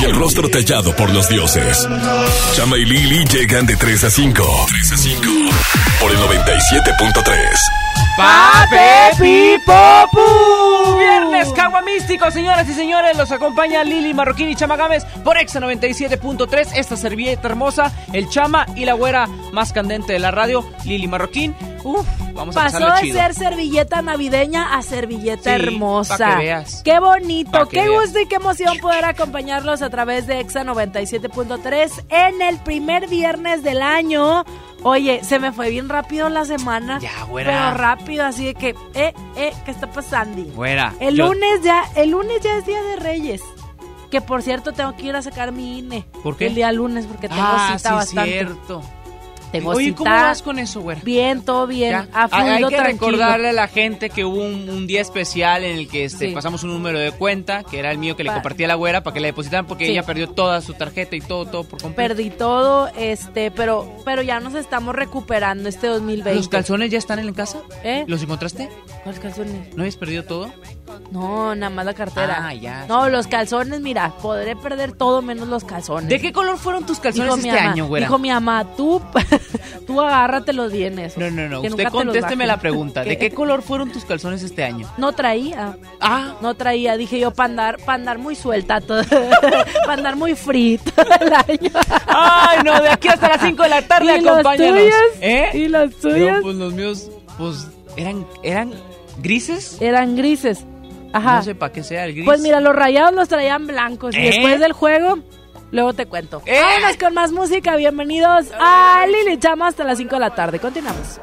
Y el rostro tallado por los dioses. Chama y Lili llegan de 3 a 5. 3 a 5. Por el 97.3. ¡Pape Pipopu! Viernes Caguamístico, señoras y señores. Los acompaña Lili Marroquín y Chama Gámez por Exa 97.3. Esta servilleta hermosa, el Chama y la güera más candente de la radio, Lili Marroquín. Uf, vamos a Pasó de chido. ser servilleta navideña a servilleta Sí, hermosa. que veas. Qué bonito, qué veas. gusto y qué emoción poder acompañarlos a través de Exa 97.3 en el primer viernes del año. Oye, se me fue bien rápido la semana. Ya, güera. Pero rápido, así de que, eh, eh, ¿qué está pasando? Güera. El yo- lunes ya, el lunes ya es Día de Reyes. Que por cierto tengo que ir a sacar mi INE. ¿Por qué? El día lunes porque tengo Ah, cita sí, bastante. cierto. Tengo Oye, cita. ¿cómo vas con eso, güera? Bien, todo bien. Ya. Ha Hay- Hay fluido que tranquilo. recordarle a la gente que hubo un, un día especial en el que este, Sí. pasamos un número de cuenta, que era el mío que le Pa- compartí a la güera para que le depositaran porque Sí. ella perdió toda su tarjeta y todo, todo por completo. Perdí todo, este, pero, pero ya nos estamos recuperando este 2020. ¿Los calzones ya están en la casa? ¿Eh? ¿Los encontraste? ¿Cuáles calzones? ¿No habías perdido todo? No, nada más la cartera. Ah, ya, No, sí. los calzones, mira, podré perder todo menos los calzones. ¿De qué color fueron tus calzones Dijo este ama, año, güera? Dijo mi mamá, tú, tú agárrate los bienes. No, no, no. Usted contésteme la pregunta. ¿De ¿Qué? color fueron tus calzones este año? No traía. Ah, No traía, dije yo, para andar, pa' andar muy suelta, todo, para andar muy free todo el año. Ay, no, de aquí hasta las 5 de la tarde, ¿Y los acompáñanos. tuyos? ¿Eh? ¿Y los tuyos? No, pues los míos, pues, eran, eran grises. Eran grises. Ajá. No sé para qué sea el gris. Pues mira, los rayados los traían blancos. Y ¿Eh? después del juego, luego te cuento. ¿Eh? Vámonos con más música. Bienvenidos a Lili Chama hasta las 5 de la tarde. Continuamos.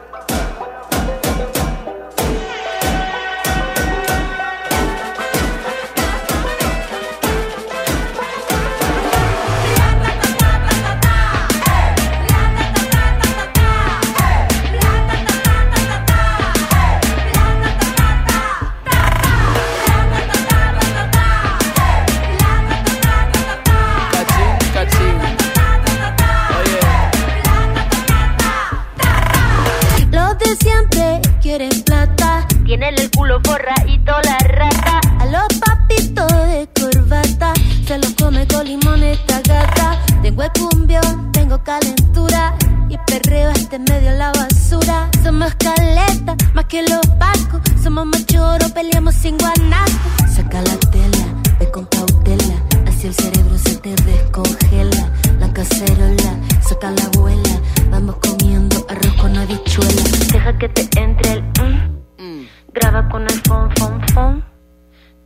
Tienen el culo forradito la rata. A los papitos de corbata. Se los come con limón esta gata. Tengo el cumbión, tengo calentura. Y perreo este medio la basura. Somos caleta, más que los pacos. Somos machoros, peleamos sin guanaco. Saca la tela, ve con cautela. Así el cerebro se te descongela. La cacerola, saca la abuela. Vamos comiendo arroz con habichuela. Deja que te entre el mm. Graba con el fon, fon, fon.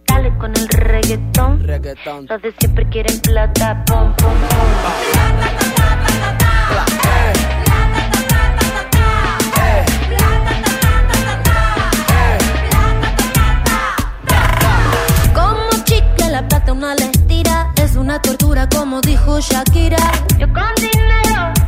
Dale con el reggaetón. Reggaetón. Los de siempre quieren plata, pom, pom, pom. La plata una le tira Es una tortura como dijo Shakira Yo con dinero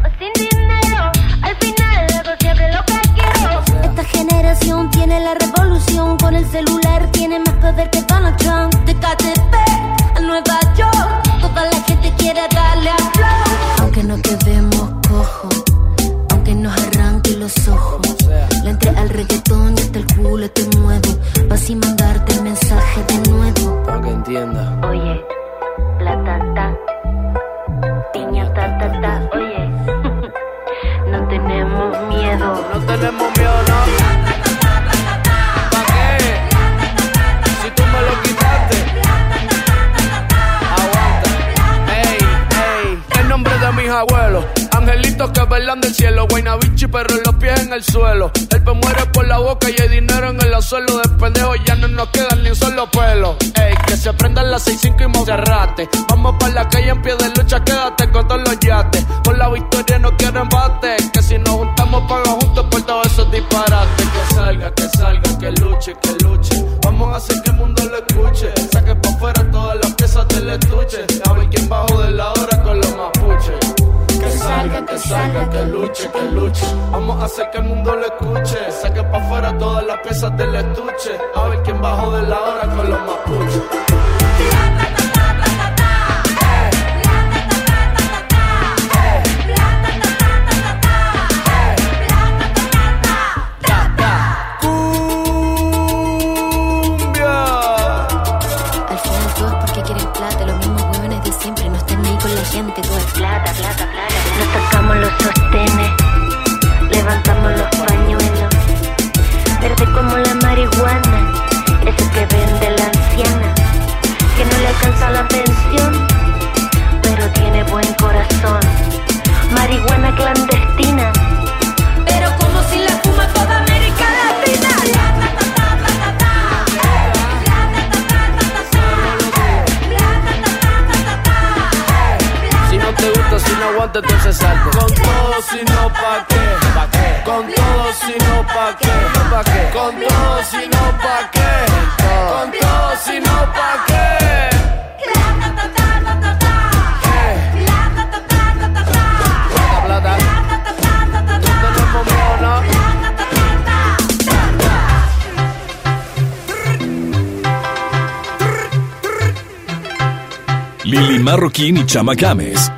Chama Games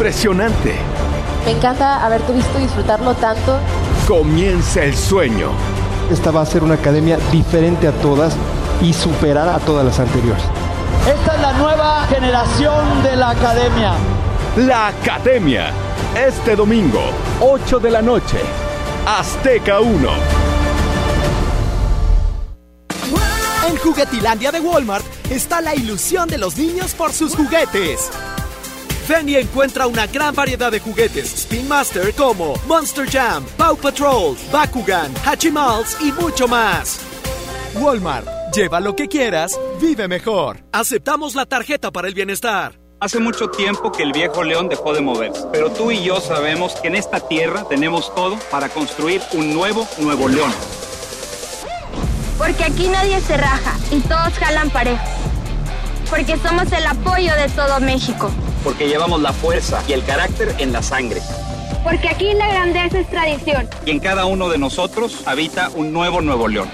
impresionante. Me encanta haberte visto disfrutarlo tanto. Comienza el sueño. Esta va a ser una academia diferente a todas y superar a todas las anteriores. Esta es la nueva generación de la academia. La Academia. Este domingo, 8 de la noche. Azteca 1. En Juguetilandia de Walmart está la ilusión de los niños por sus juguetes. Ven y encuentra una gran variedad de juguetes Spin Master como Monster Jam, Paw Patrol, Bakugan, Hachimals y mucho más. Walmart, lleva lo que quieras, vive mejor. Aceptamos la tarjeta para el bienestar. Hace mucho tiempo que el viejo león dejó de moverse, pero tú y yo sabemos que en esta tierra tenemos todo para construir un nuevo Nuevo León. Porque aquí nadie se raja y todos jalan parejo. Porque somos el apoyo de todo México. Porque llevamos la fuerza y el carácter en la sangre. Porque aquí la grandeza es tradición. Y en cada uno de nosotros habita un nuevo Nuevo León.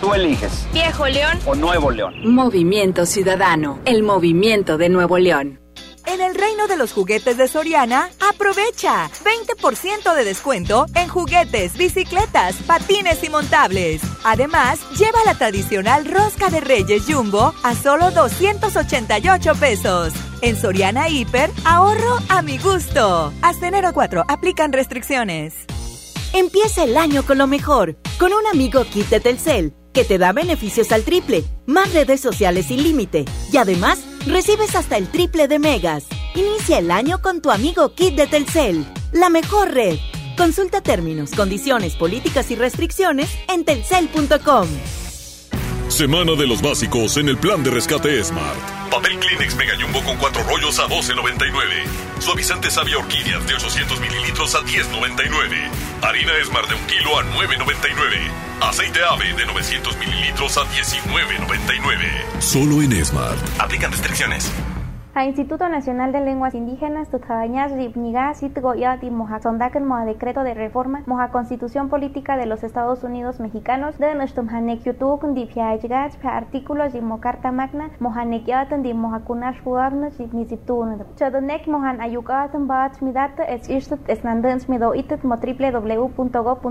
Tú eliges. Viejo León o Nuevo León. Movimiento Ciudadano, el movimiento de Nuevo León. En el reino de los juguetes de Soriana, aprovecha 20% de descuento en juguetes, bicicletas, patines y montables. Además, lleva la tradicional rosca de Reyes Jumbo a solo 288 pesos. En Soriana Hiper, ahorro a mi gusto. Hasta enero 4, aplican restricciones. Empieza el año con lo mejor, con un amigo kit de Telcel, que te da beneficios al triple, más redes sociales sin límite, y además recibes hasta el triple de megas. Inicia el año con tu amigo kit de Telcel, la mejor red. Consulta términos, condiciones, políticas y restricciones en telcel.com. Semana de los básicos en el plan de rescate Smart. Papel Kleenex Mega Jumbo con cuatro rollos a 12.99. Suavizante Sabia Orquídeas de 800 mililitros a 10.99. Harina Esmar de un kilo a 9.99. Aceite Ave de 900 mililitros a 19.99. Solo en Smart. Aplican restricciones. A Instituto Nacional de Lenguas Indígenas, Tutjañas, Ribniga, Sitgoyati, Moja Sondaken, Moja Decreto de Reforma, Moja Constitución Política de los Estados Unidos Mexicanos, de Nustum Hanek Yutuk, Dipiaigach, Artículos y Mocarta Magna, Moja Nekyatan, Di Moja Kunash Huabna, Niziptun. Chadonek Mojan Ayukatan, Bach Midata, es Ishtut, Esnandans Mido Itet, Mo www.go.mx,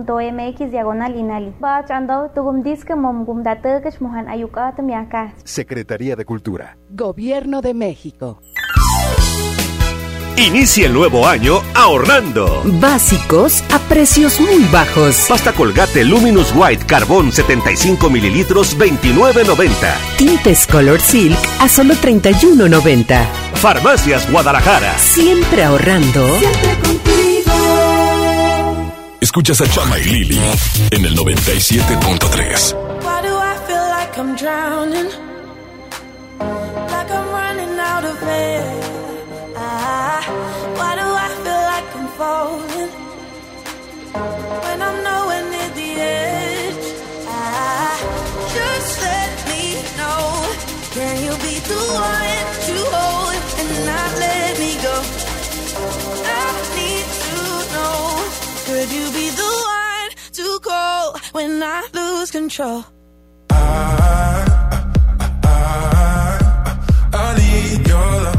diagonal Inali. Bach Ando, Tugum Disque, Mom Gumdatekesh, Mojan Ayukatan, Miaka. Secretaría de Cultura. Gobierno de México. Inicia el nuevo año ahorrando. Básicos a precios muy bajos. Pasta Colgate Luminous White Carbón 75 mililitros 29.90. Tintes Color Silk a solo 31.90. Farmacias Guadalajara. Siempre ahorrando. Siempre contigo. Escuchas a Chama y Lili en el 97.3. Ah, why do I feel like I'm falling? When I'm nowhere near the edge. Ah, just let me know. Can you be the one to hold and not let me go? I need to know. Could you be the one to call when I lose control? Need your love.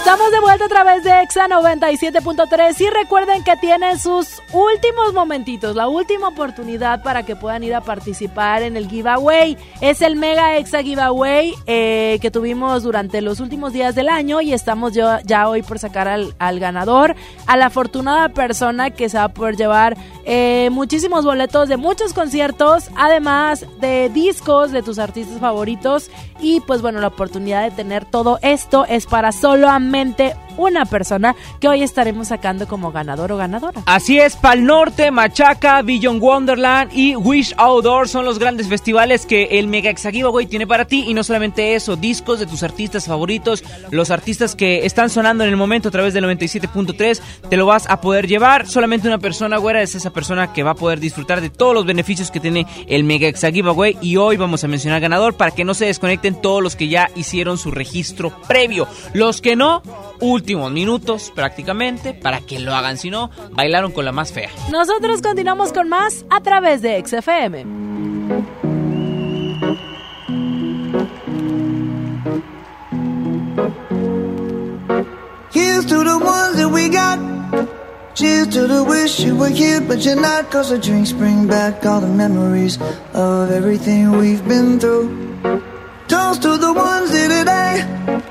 Estamos de vuelta a través de Exa 97.3 y recuerden que tienen sus últimos momentitos, la última oportunidad para que puedan ir a participar en el giveaway. Es el Mega Exa Giveaway eh, que tuvimos durante los últimos días del año y estamos ya hoy por sacar al, al ganador, a la afortunada persona que se va a poder llevar eh, muchísimos boletos de muchos conciertos, además de discos de tus artistas favoritos. Y pues bueno, la oportunidad de tener todo esto es para solamente una persona que hoy estaremos sacando como ganador o ganadora. Así es, Pal Norte, Machaca, Billion Wonderland y Wish Outdoor son los grandes festivales que el Mega Exa Giveaway tiene para ti. Y no solamente eso, discos de tus artistas favoritos, los artistas que están sonando en el momento a través del 97.3, te lo vas a poder llevar. Solamente una persona, güera, es esa persona que va a poder disfrutar de todos los beneficios que tiene el Mega Exa Giveaway. Y hoy vamos a mencionar ganador para que no se desconecten todos los que ya hicieron su registro previo. Los que no, últimos minutos prácticamente para que lo hagan, si no, bailaron con la más fea. Nosotros continuamos con más a través de XFM. to the ones that we got. Cheers to the wish you were here, but you're not. Cause the drinks bring back all the memories of everything we've been through. Toast to the ones here today.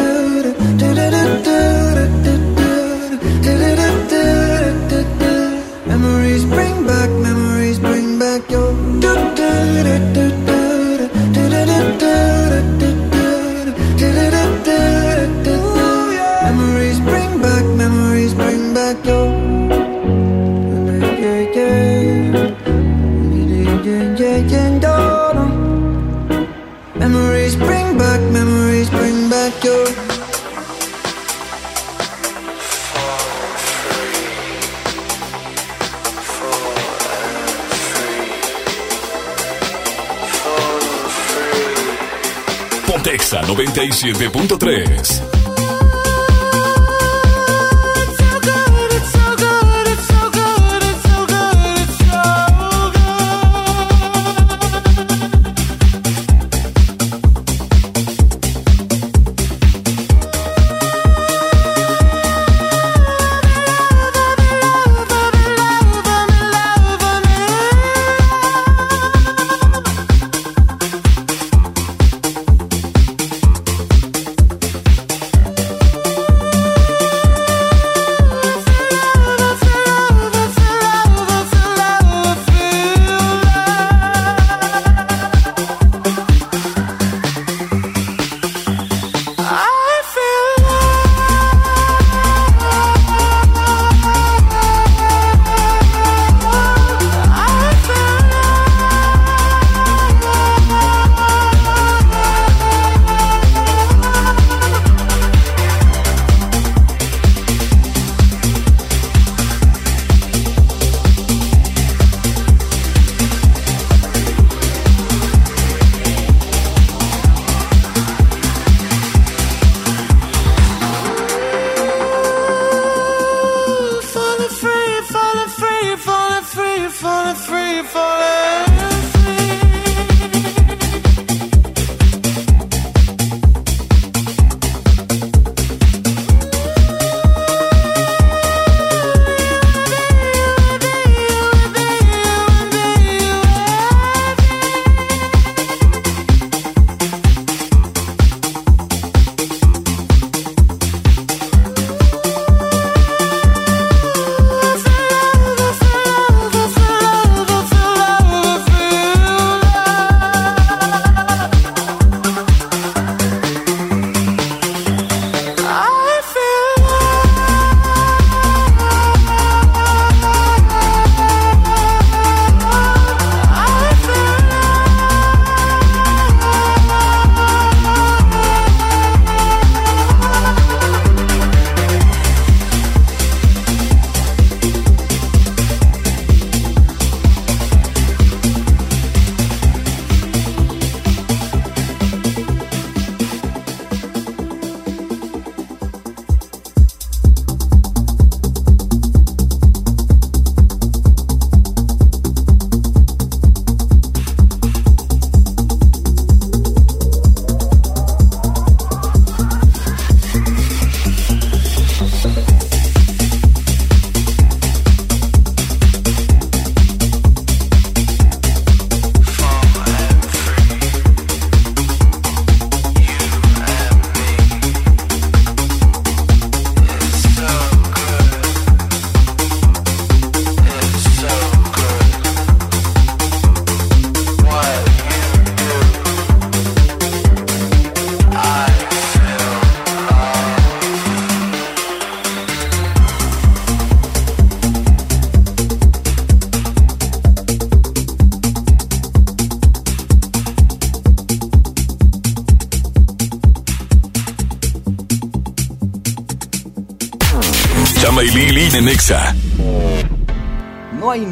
Exa 97.3.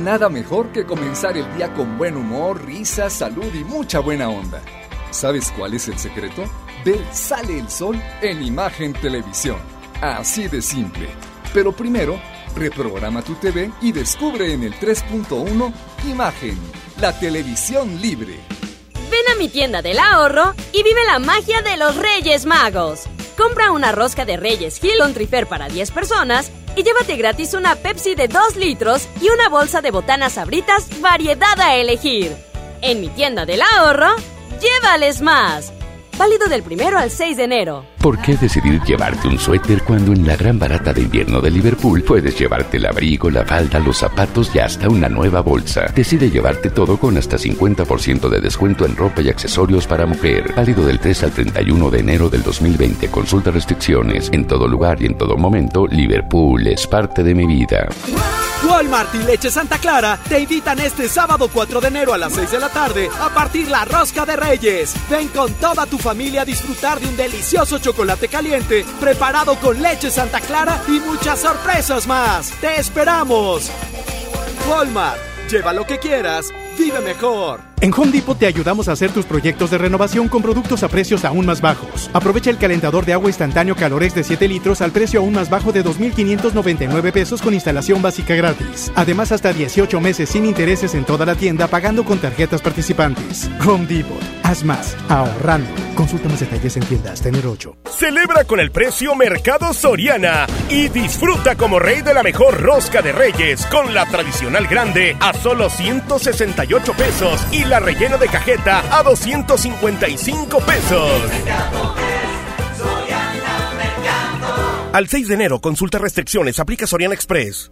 nada mejor que comenzar el día con buen humor, risa, salud y mucha buena onda. ¿Sabes cuál es el secreto? Ve Sale el Sol en Imagen Televisión. Así de simple. Pero primero, reprograma tu TV y descubre en el 3.1 Imagen, la televisión libre. Ven a mi tienda del ahorro y vive la magia de los Reyes Magos. Compra una rosca de Reyes Hill on Trifer para 10 personas y llévate gratis una Pepsi de 2 litros y una bolsa de botanas sabritas variedad a elegir. En mi tienda del ahorro, llévales más. Válido del primero al 6 de enero. ¿Por qué decidir llevarte un suéter cuando en la gran barata de invierno de Liverpool puedes llevarte el abrigo, la falda, los zapatos y hasta una nueva bolsa? Decide llevarte todo con hasta 50% de descuento en ropa y accesorios para mujer. Válido del 3 al 31 de enero del 2020. Consulta restricciones. En todo lugar y en todo momento, Liverpool es parte de mi vida. Walmart y Leche Santa Clara te invitan este sábado 4 de enero a las 6 de la tarde a partir la rosca de Reyes. Ven con toda tu familia a disfrutar de un delicioso chocolate caliente preparado con leche Santa Clara y muchas sorpresas más. ¡Te esperamos! Walmart, lleva lo que quieras, vive mejor. En Home Depot te ayudamos a hacer tus proyectos de renovación con productos a precios aún más bajos. Aprovecha el calentador de agua instantáneo Calorex de 7 litros al precio aún más bajo de 2.599 pesos con instalación básica gratis. Además, hasta 18 meses sin intereses en toda la tienda pagando con tarjetas participantes. Home Depot. Haz más. Ahorrando. Consulta más detalles en tiendas. Tener 8. Celebra con el precio Mercado Soriana y disfruta como rey de la mejor rosca de reyes con la tradicional grande a solo 168 pesos y la rellena de cajeta a 255 pesos. Al 6 de enero, consulta restricciones, aplica Soriana Express.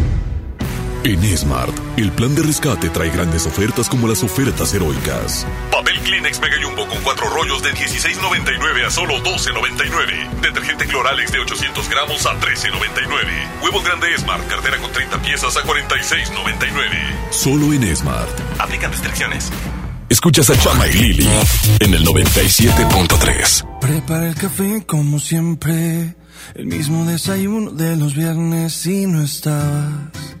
En Smart, el plan de rescate trae grandes ofertas como las ofertas heroicas. Papel Kleenex Mega Jumbo con cuatro rollos de 16.99 a solo 12.99. Detergente Cloralex de 800 gramos a 13.99. Huevo grande Smart, cartera con 30 piezas a 46.99. Solo en Smart. Aplican restricciones. Escuchas a Chama y Lili en el 97.3. Prepara el café como siempre, el mismo desayuno de los viernes y no estabas.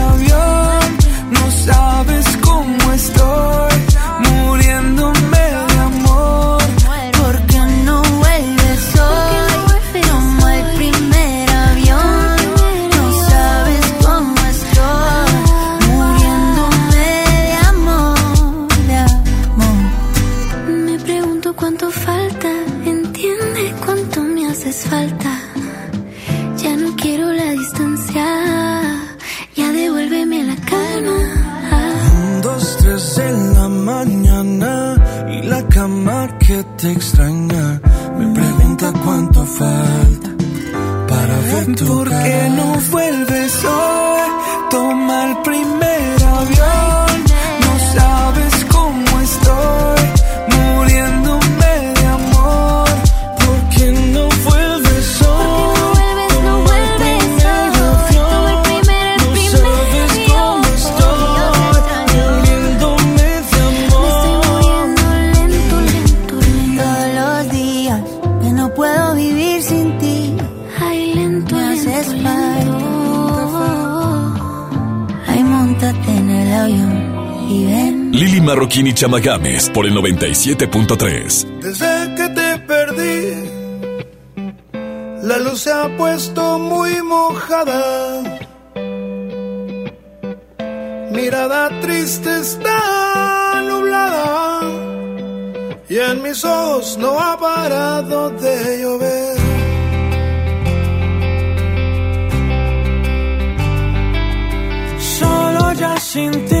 que te extraña me pregunta cuánto falta para ver tu ¿Por cara. qué no vuelves hoy? Toma el primer Marroquín y Chamagames por el 97.3. Desde que te perdí, la luz se ha puesto muy mojada. Mirada triste está nublada y en mis ojos no ha parado de llover. Solo ya sin ti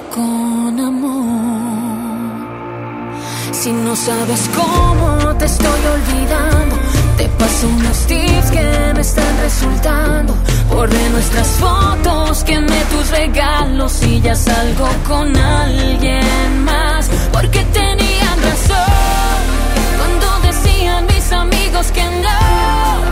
con amor. Si no sabes cómo te estoy olvidando, te paso unos tips que me están resultando. Borré nuestras fotos, quemé tus regalos y ya salgo con alguien más. Porque tenían razón cuando decían mis amigos que no,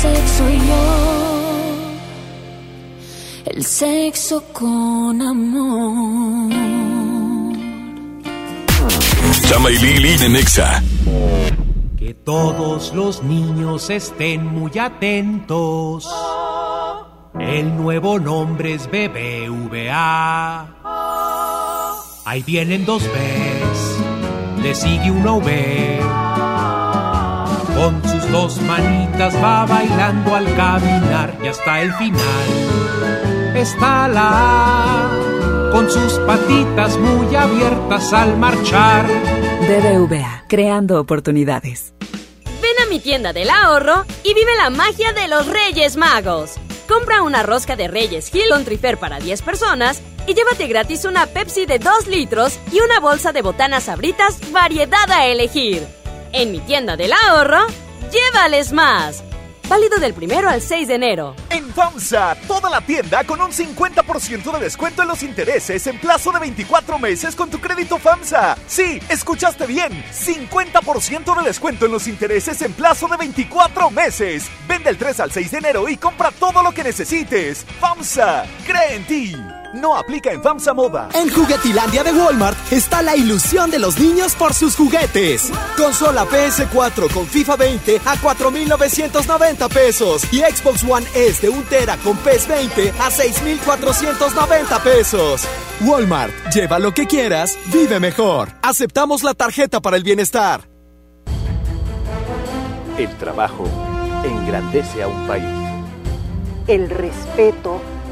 sexo y yo. El sexo con amor. Chama y Lili de Nexa. Que todos los niños estén muy atentos. El nuevo nombre es BBVA. Ahí vienen dos Bs, le sigue una V. Con sus dos manitas va bailando al caminar y hasta el final está la A, con sus patitas muy abiertas al marchar. BBVA, creando oportunidades. Ven a mi tienda del ahorro y vive la magia de los Reyes Magos. Compra una rosca de Reyes Hill con Trifer para 10 personas y llévate gratis una Pepsi de 2 litros y una bolsa de botanas sabritas variedad a elegir. En mi tienda del ahorro, llévales más. Válido del primero al 6 de enero. En FAMSA, toda la tienda con un 50% de descuento en los intereses en plazo de 24 meses con tu crédito FAMSA. Sí, escuchaste bien, 50% de descuento en los intereses en plazo de 24 meses. Vende el 3 al 6 de enero y compra todo lo que necesites. FAMSA, cree en ti. No aplica en FAMSA Moda. En Juguetilandia de Walmart está la ilusión de los niños por sus juguetes. Consola PS4 con FIFA 20 a 4,990 pesos. Y Xbox One S de 1 tera con PES 20 a 6,490 pesos. Walmart, lleva lo que quieras, vive mejor. Aceptamos la tarjeta para el bienestar. El trabajo engrandece a un país. El respeto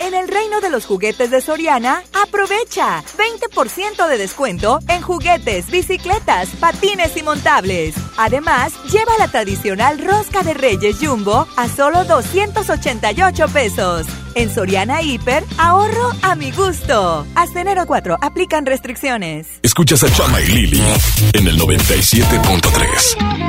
En el reino de los juguetes de Soriana, aprovecha 20% de descuento en juguetes, bicicletas, patines y montables. Además, lleva la tradicional rosca de Reyes Jumbo a solo 288 pesos. En Soriana Hiper, ahorro a mi gusto. Hasta enero 4, aplican restricciones. Escuchas a Chama y Lili en el 97.3.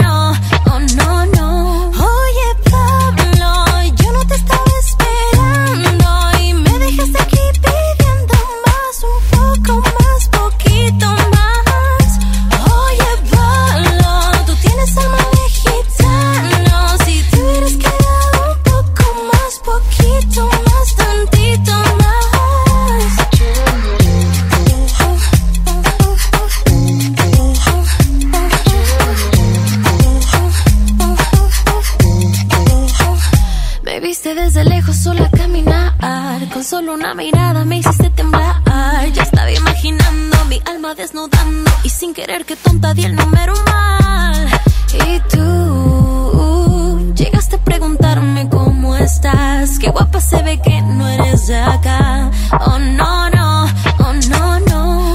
Solo una mirada me hiciste temblar. Ya estaba imaginando mi alma desnudando Y sin querer que tonta di el número mal. Y tú llegaste a preguntarme cómo estás Qué guapa se ve que no eres de acá. Oh no, no, oh no, no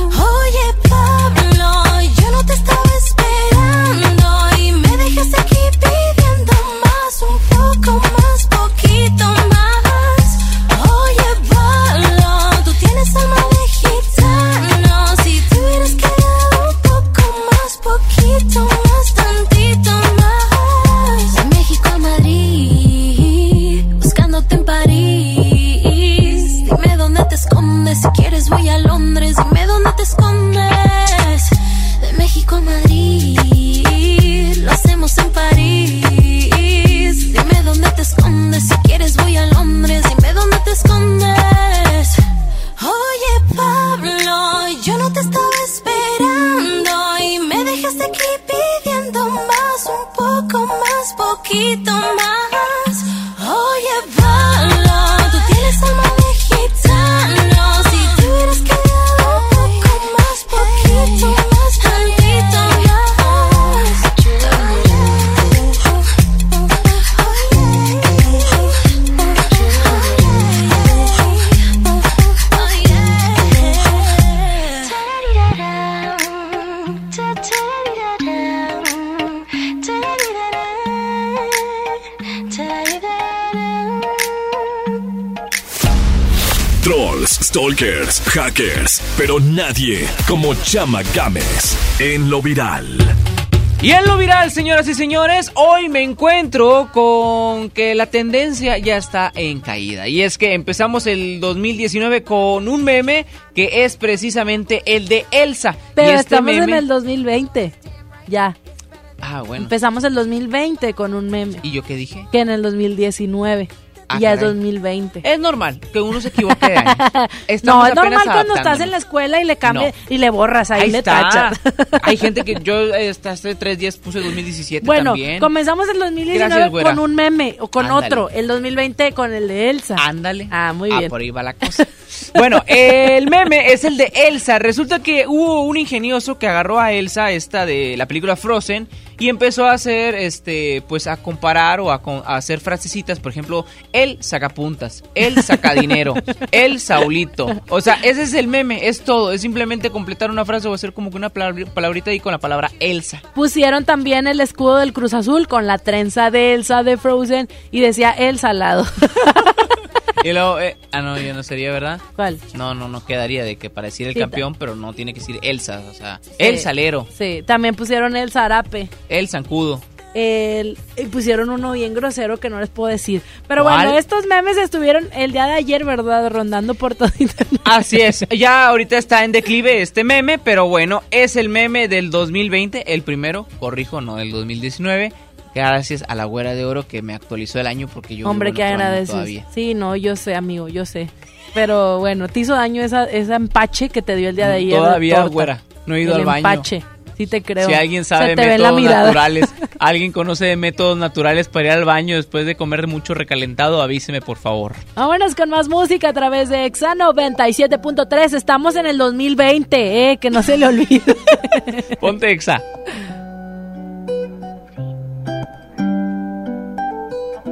nadie como Chama Games en lo viral. Y en lo viral, señoras y señores, hoy me encuentro con que la tendencia ya está en caída. Y es que empezamos el 2019 con un meme que es precisamente el de Elsa. Pero y este estamos en el 2020. Ya. Ah, bueno. Empezamos el 2020 con un meme. ¿Y yo qué dije? Que en el 2019. Ah, y ya es caray. 2020. Es normal que uno se equivoque de no, es normal cuando estás en la escuela y le cambias No. y le borras, ahí, Ahí le está. tachas. Hay gente que yo hasta hace tres días puse 2017 Bueno, también. comenzamos el 2019 Gracias, con un meme o con Ándale. otro. El 2020 con el de Elsa. Ándale. Ah, muy Ah, bien. por ahí va la cosa. Bueno, el meme es el de Elsa. Resulta que hubo un ingenioso que agarró a Elsa, esta de la película Frozen, y empezó a hacer, este, pues a comparar o a, hacer frasecitas. Por ejemplo, el sacapuntas, el sacadinero, el Saulito. O sea, ese es el meme, es todo. Es simplemente completar una frase o hacer como que una palabrita ahí con la palabra Elsa. Pusieron también el escudo del Cruz Azul con la trenza de Elsa de Frozen y decía Elsa al lado. Y luego, eh, ah, no, ya no sería, ¿verdad? ¿Cuál? No, no, no quedaría de que pareciera el Sí, campeón, pero no tiene que decir Elsa, o sea, el salero, Sí, también pusieron el zarape. el zancudo. El, y pusieron uno bien grosero que no les puedo decir. Pero ¿Cuál? bueno, estos memes estuvieron el día de ayer, ¿verdad? Rondando por todo internet. Así es, ya ahorita está en declive este meme, pero bueno, es el meme del 2020, el primero, corrijo, no del 2019. Gracias a la güera de oro que me actualizó el año porque yo Hombre, vivo que en agradeces. todavía. Sí, no, yo sé, amigo, yo sé. Pero bueno, te hizo daño esa, esa empache que te dio el día de ayer. Todavía, güera, no he ido El al baño. empache. Sí te creo. Si alguien sabe de métodos naturales, alguien conoce de métodos naturales para ir al baño después de comer mucho recalentado, avíseme por favor. Vámonos con más música a través de Exa 97.3. Estamos en el 2020, eh, que no se le olvide. Ponte exa.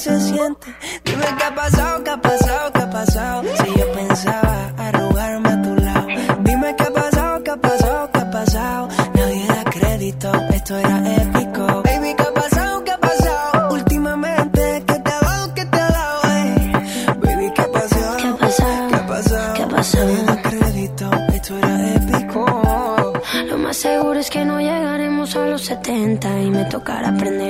se siente, dime qué ha pasado, qué ha pasado, qué ha pasado. Si yo pensaba arrugarme a tu lado, dime qué ha pasado, qué ha pasado, qué ha pasado. Nadie da crédito, esto era épico. Baby, qué ha pasado, qué ha pasado. Últimamente, ¿qué te ha dado, qué te ha dado? Ey? Baby, qué ha pasado, qué ha pasado, qué ha pasado. ¿Qué ha pasado? Nadie da crédito, esto era épico. Lo más seguro es que no llegaremos a los 70 y me tocará aprender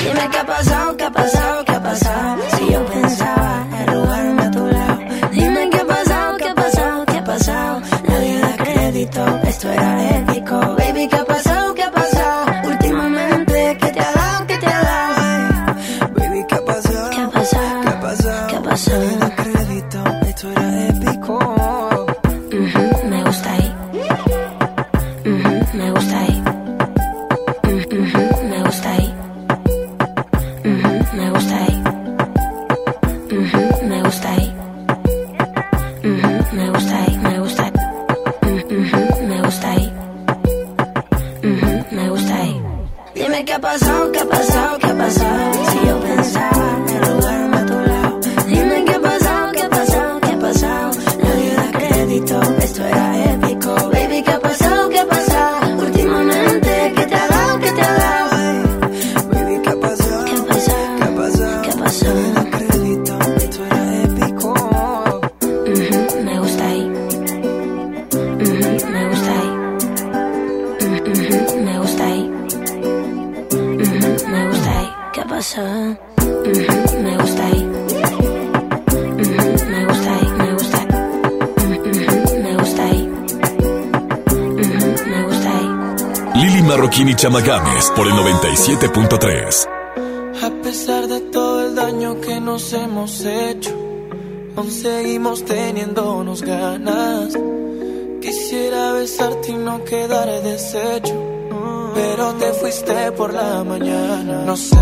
Dime qué ha pasado, qué ha pasado, qué ha pasado. Si yo pensaba arrugarme a tu lado. Dime qué ha pasado, qué ha pasado, qué ha pasado. Nadie da crédito, esto era épico. Baby, qué ha Chamagames por el 97.3. A pesar de todo el daño que nos hemos hecho, aún seguimos teniéndonos ganas. Quisiera besarte y no quedar deshecho, pero te fuiste por la mañana. No sé,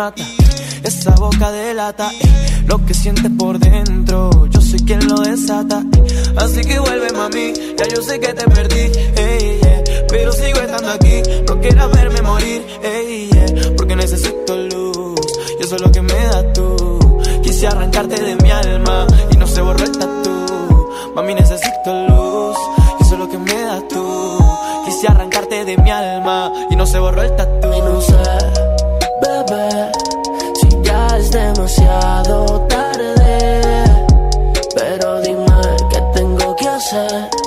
mata. Esa boca delata eh, lo que sientes por dentro. Yo soy quien lo desata, eh. así que vuelve mami. Ya yo sé que te perdí, yeah, pero sigo estando aquí. No quieras verme morir, porque necesito luz. Y eso es lo que me da tú. Quise arrancarte de mi alma y no se borró el tatu. Mami, necesito luz. Y eso es lo que me das tú. Quise arrancarte de mi alma y no se borró el tatu. Y demasiado tarde. Pero dime qué tengo que hacer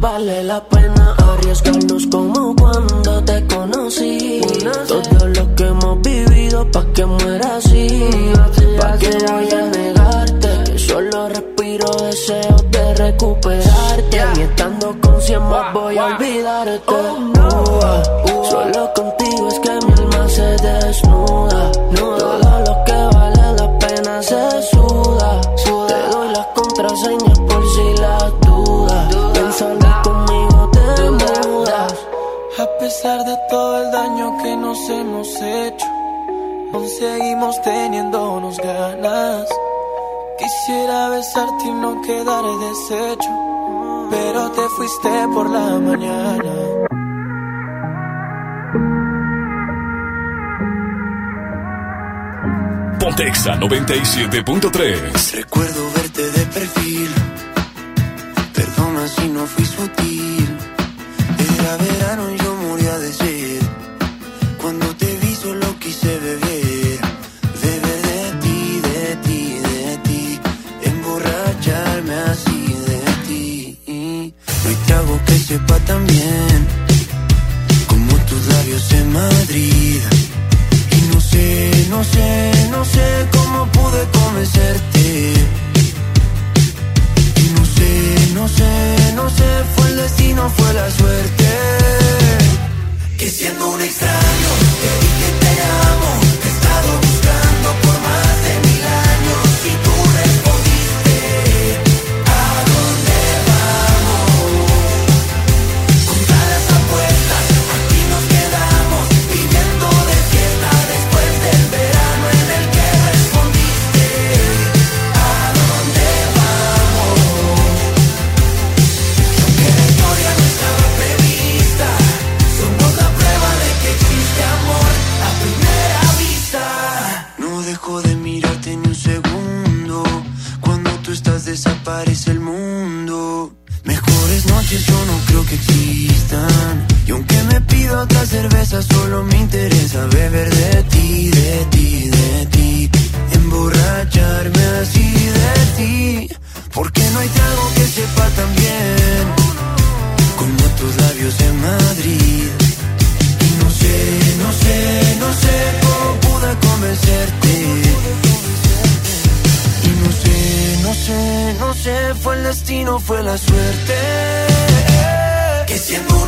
vale la pena arriesgarnos como cuando te conocí. Todo lo que hemos vivido pa' que muera así. Pa' que voy a negarte, que solo respiro deseos de recuperarte. y estando con cien más voy a olvidarte. fuiste por la mañana. Pontexa 97.3. Recuerdo verte de perfil. Perdona si no fui sutil destino fue la suerte. Que siendo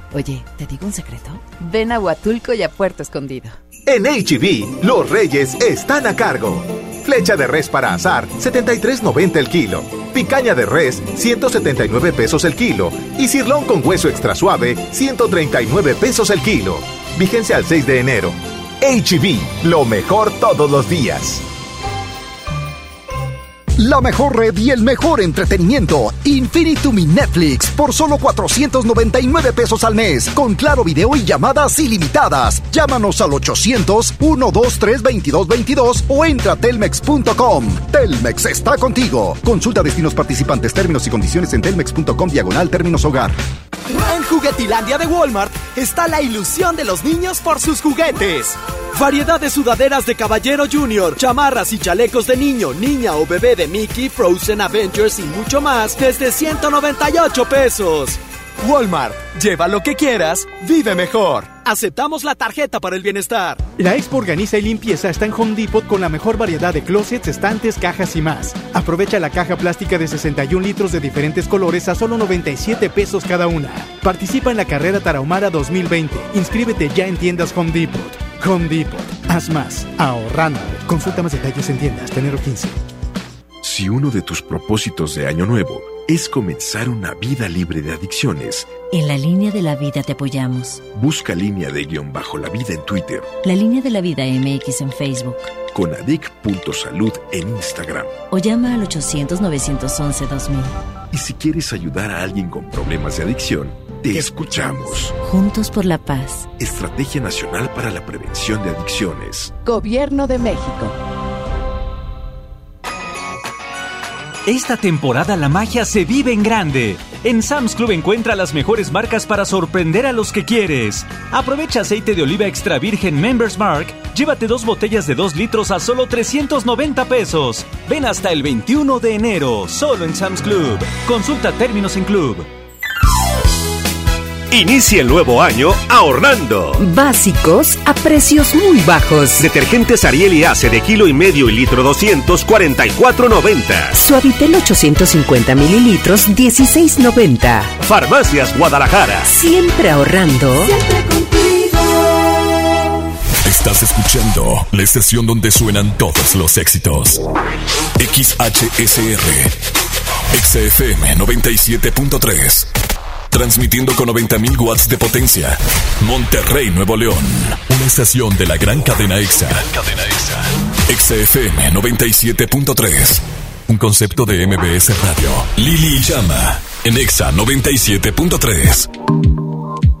Oye, ¿te digo un secreto? Ven a Huatulco y a Puerto Escondido. En HB, los reyes están a cargo. Flecha de res para azar, 73.90 el kilo. Picaña de res, 179 pesos el kilo. Y cirlón con hueso extra suave, 139 pesos el kilo. Vigencia al 6 de enero. HB, lo mejor todos los días. La mejor red y el mejor entretenimiento. Infinitum Netflix por solo 499 pesos al mes. Con claro video y llamadas ilimitadas. Llámanos al 800-123-2222 o entra a telmex.com. Telmex está contigo. Consulta destinos participantes, términos y condiciones en telmex.com diagonal términos hogar. En Juguetilandia de Walmart está la ilusión de los niños por sus juguetes. Variedad de sudaderas de Caballero Junior, chamarras y chalecos de niño, niña o bebé de Mickey, Frozen, Avengers y mucho más desde 198 pesos. Walmart, lleva lo que quieras, vive mejor. Aceptamos la tarjeta para el bienestar. La Expo Organiza y Limpieza está en Home Depot con la mejor variedad de closets, estantes, cajas y más. Aprovecha la caja plástica de 61 litros de diferentes colores a solo 97 pesos cada una. Participa en la carrera Tarahumara 2020. Inscríbete ya en tiendas Home Depot. Home Depot. Haz más. Ahorrando. Consulta más detalles en tiendas. Tenero 15. Si uno de tus propósitos de año nuevo es comenzar una vida libre de adicciones, En la línea de la vida te apoyamos. busca línea de guion bajo la vida en Twitter, La línea de la vida MX en Facebook. con adic.salud en Instagram. O llama al 800-911-2000. Y si quieres ayudar a alguien con problemas de adicción, te escuchamos. Juntos por la paz. Estrategia Nacional para la Prevención de Adicciones. Gobierno de México. Esta temporada la magia se vive en grande. En Sam's Club encuentra las mejores marcas para sorprender a los que quieres. Aprovecha aceite de oliva extra virgen Members Mark. Llévate dos botellas de 2 litros a solo 390 pesos. Ven hasta el 21 de enero, solo en Sam's Club. Consulta términos en Club. Inicia el nuevo año ahorrando. Básicos a precios muy bajos. Detergentes Ariel y Ace de kilo y medio y litro 200, 44.90. Suavitel 850 mililitros, 16.90. Farmacias Guadalajara. Siempre ahorrando. Estás escuchando la estación donde suenan todos los éxitos. XHSR. XFM 97.3. Transmitiendo con 90.000 watts de potencia. Monterrey, Nuevo León. Una estación de la gran cadena EXA. cadena EXA. XFM 97.3. Un concepto de MBS Radio. Lili Llama. En EXA 97.3.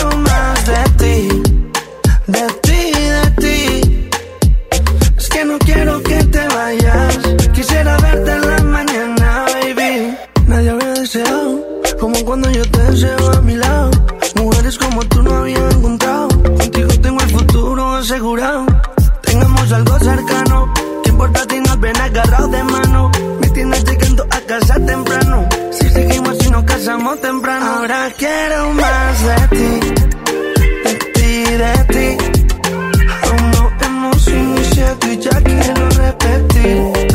cuando yo te deseo a mi lado. Mujeres como tú no había encontrado. Contigo tengo el futuro asegurado. Tengamos algo cercano. ¿Qué importa si nos ven agarrados de mano? Me tienes llegando a casa temprano. Si seguimos y nos casamos temprano. Ahora quiero más de ti de ti, de ti. Aún no hemos iniciado y ya quiero repetir.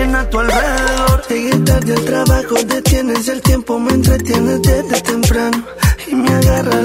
A tu alrededor. Llegué tarde al trabajo, detienes el tiempo, me entretienes desde temprano. Y me agarra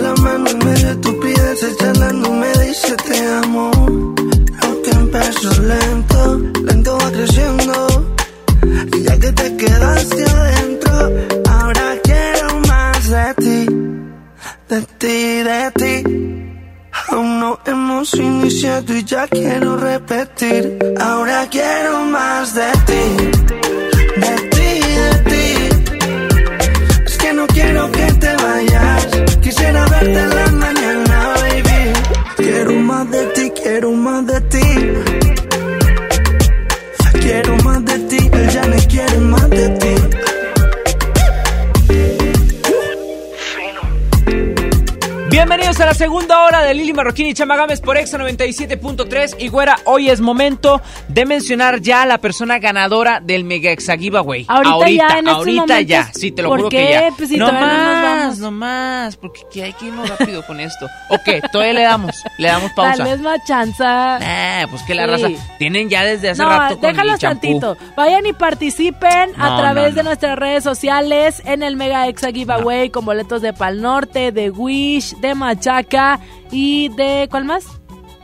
Marroquín y Chama Gámez por Exa 97.3. Y güera, hoy es momento de mencionar ya a la persona ganadora del Mega Exa Giveaway. Ahorita ya, en estos ahorita momentos, ya. Sí, te lo ¿por juro qué? que ya. Pues si no más, no más, porque que hay que irnos rápido con esto. Ok, todavía le damos, le damos pausa. Tal vez más chanza. Eh, pues que la Sí. raza tienen ya desde hace no, rato con déjalos tantito. Vayan y participen a través de nuestras redes sociales en el Mega Exa Giveaway con boletos de Pal Norte, de Wish, de Machaca y de ¿cuál más?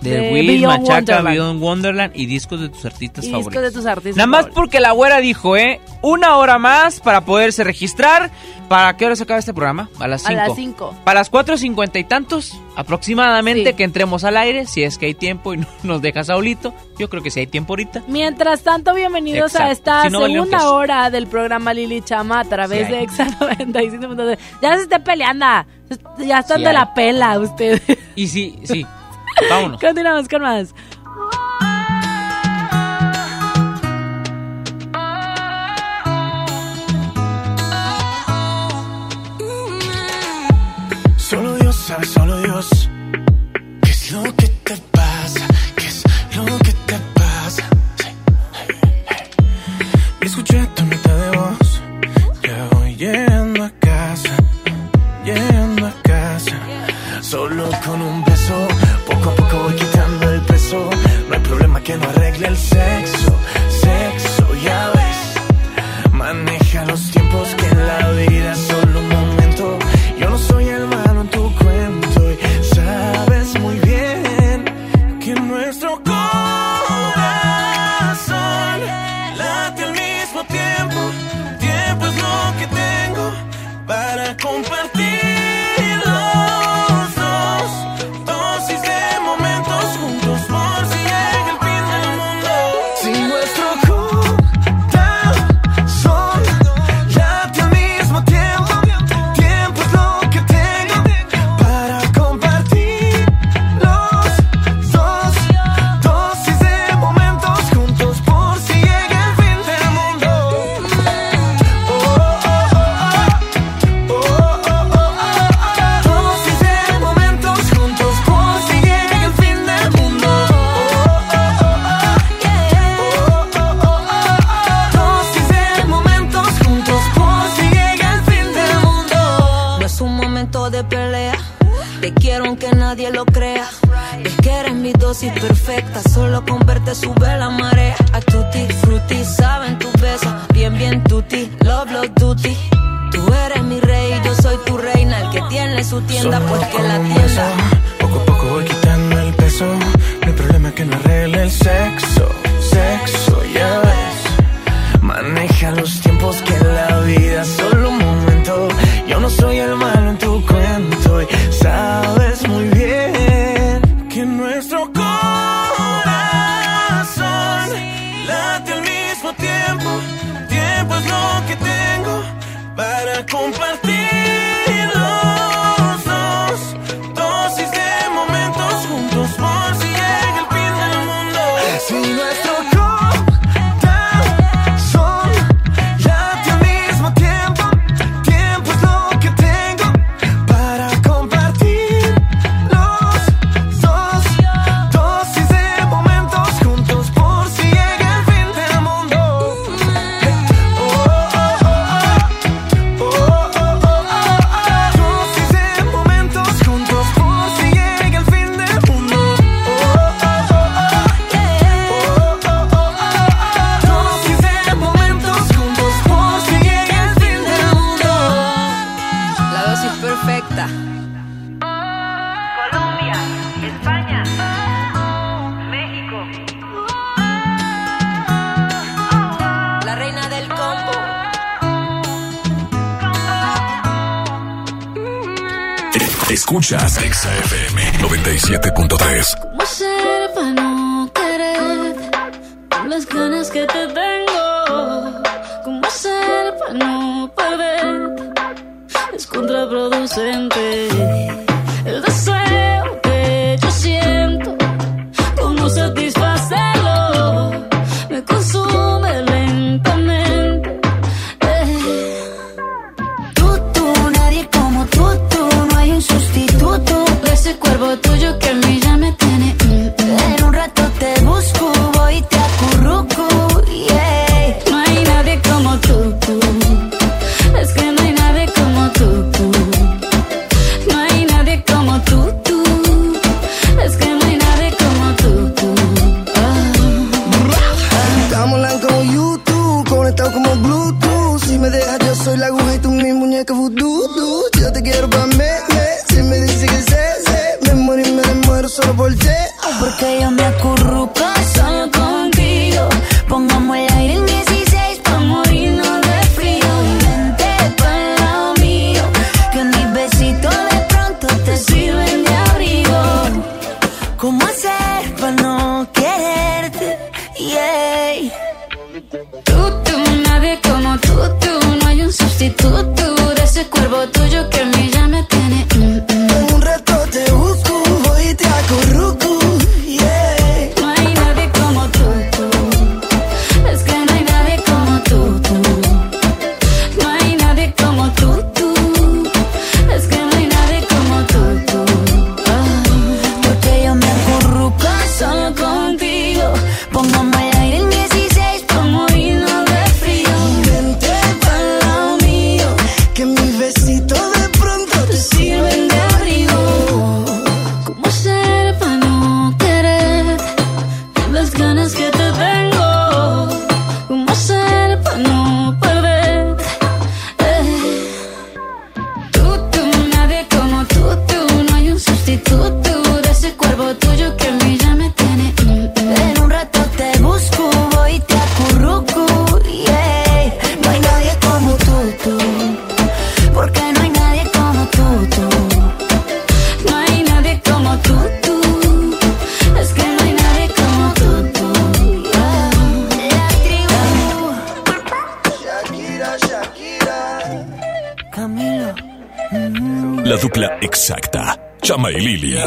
De Wish, Beyond Machaca, Wonderland. Beyond Wonderland y discos de tus artistas Y discos favoritos. de tus artistas. Nada más favoritos. porque la güera dijo, ¿eh? Una hora más para poderse registrar. ¿Para qué hora se acaba este programa? A las A 5. las 5. Para las 4.50 y tantos, aproximadamente, Sí. que entremos al aire, si es que hay tiempo y no nos deja Saulito. Yo creo que sí hay tiempo ahorita. Mientras tanto, bienvenidos a esta Si no, valió segunda hora del programa Lili Chama a través Sí de. Exa 97.3. Ya se esté peleando. Ya están Sí de la pela ustedes. Y sí, sí. Vámonos. Continuamos con más. Solo Dios sabe, solo Dios. ¿Qué es lo que te pasa? No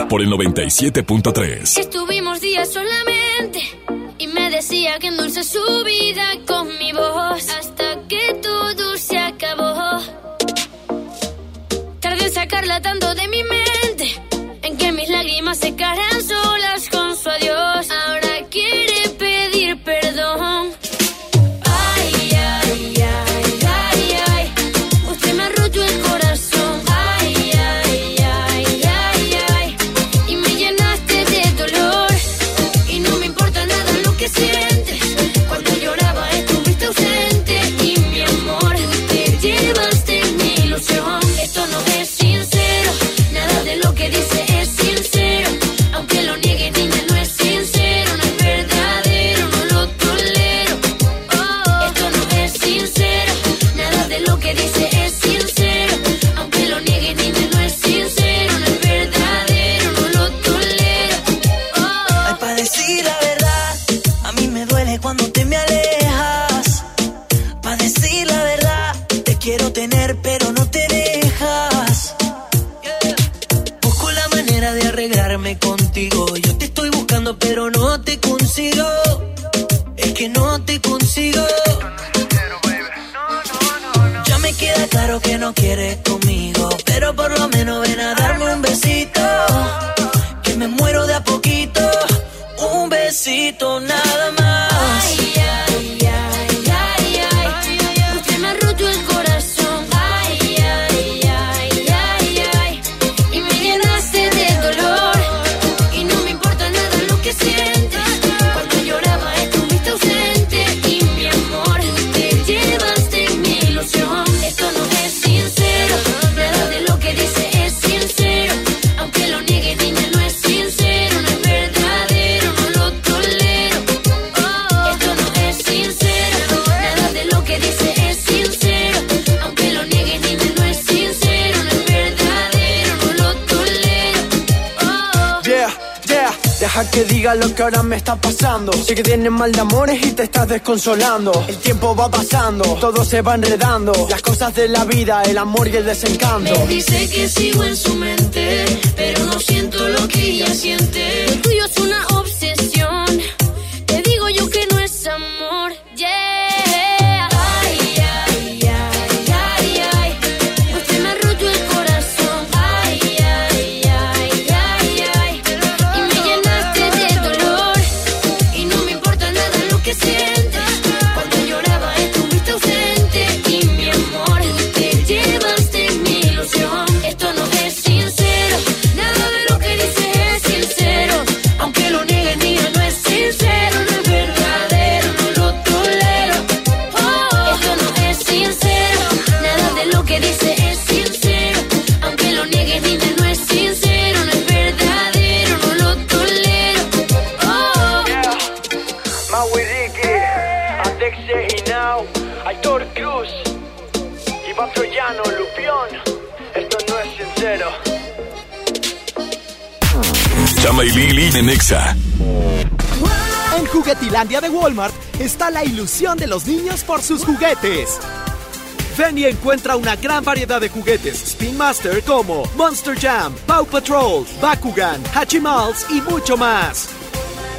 por el 97.3. Estuvimos días solamente y me decía que en dulce su vida desconsolando. El tiempo va pasando, todo se va enredando. Las cosas de la vida, el amor y el desencanto. Me dice que sigo en su mente, pero no siento lo que ella siente. Chama y Lili en Exa. En Juguetilandia de Walmart está la ilusión de los niños por sus juguetes. Ven y encuentra una gran variedad de juguetes Spin Master como Monster Jam, Paw Patrol, Bakugan, Hachimals y mucho más.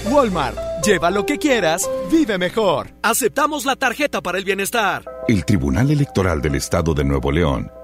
Walmart, lleva lo que quieras, vive mejor. Aceptamos la tarjeta para el bienestar. El Tribunal Electoral del Estado de Nuevo León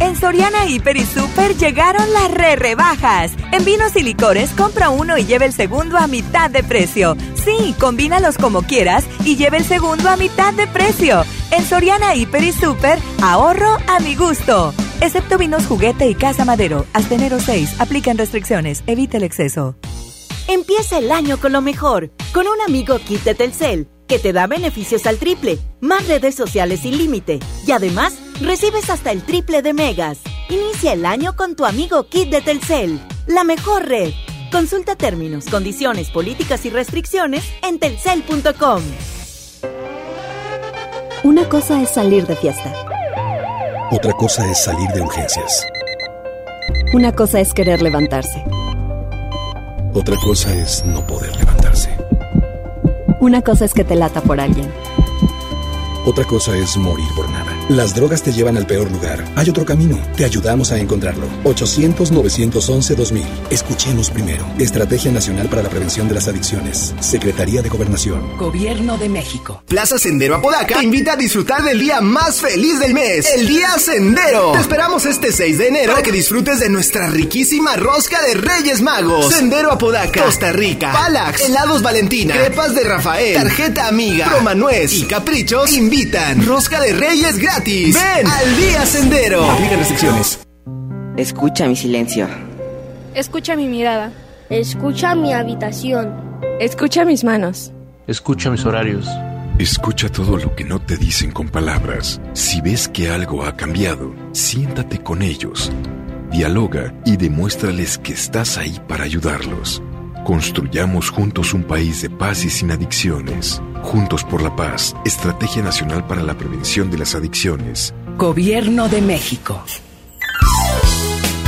En Soriana Hiper y Super llegaron las re rebajas. En vinos y licores compra uno y lleva el segundo a mitad de precio. Sí, combínalos como quieras y lleva el segundo a mitad de precio. En Soriana Hiper y Super, ahorro a mi gusto. Excepto vinos juguete y casa madero. Hasta enero 6. Aplican restricciones. Evita el exceso. Empieza el año con lo mejor, con un amigo kit de Telcel, que te da beneficios al triple, más redes sociales sin límite, y además recibes hasta el triple de megas. Inicia el año con tu amigo kit de Telcel, la mejor red. Consulta términos, condiciones, políticas y restricciones en telcel.com. Una cosa es salir de fiesta. Otra cosa es salir de urgencias. Una cosa es querer levantarse. Otra cosa es no poder levantarse. Una cosa es que te lata por alguien. Otra cosa es morir por nada. Las drogas te llevan al peor lugar. Hay otro camino. Te ayudamos a encontrarlo. 800-911-2000. Escuchemos primero. Estrategia Nacional para la Prevención de las Adicciones. Secretaría de Gobernación. Gobierno de México. Plaza Sendero Apodaca te invita a disfrutar del día más feliz del mes, el Día Sendero. Te esperamos este 6 de enero para que disfrutes de nuestra riquísima rosca de Reyes Magos. Sendero Apodaca, Costa Rica, Palax, Helados Valentina, Crepas de Rafael, Tarjeta Amiga, Romanuez y Caprichos invitan. Rosca de Reyes gratis. Ven al Día Sendero. Aplica restricciones. Escucha mi silencio. Escucha mi mirada. Escucha mi habitación. Escucha mis manos. Escucha mis horarios. Escucha todo lo que no te dicen con palabras. Si ves que algo ha cambiado, siéntate con ellos. Dialoga y demuéstrales que estás ahí para ayudarlos. Construyamos juntos un país de paz y sin adicciones. Juntos por la paz, Estrategia Nacional para la Prevención de las Adicciones. Gobierno de México.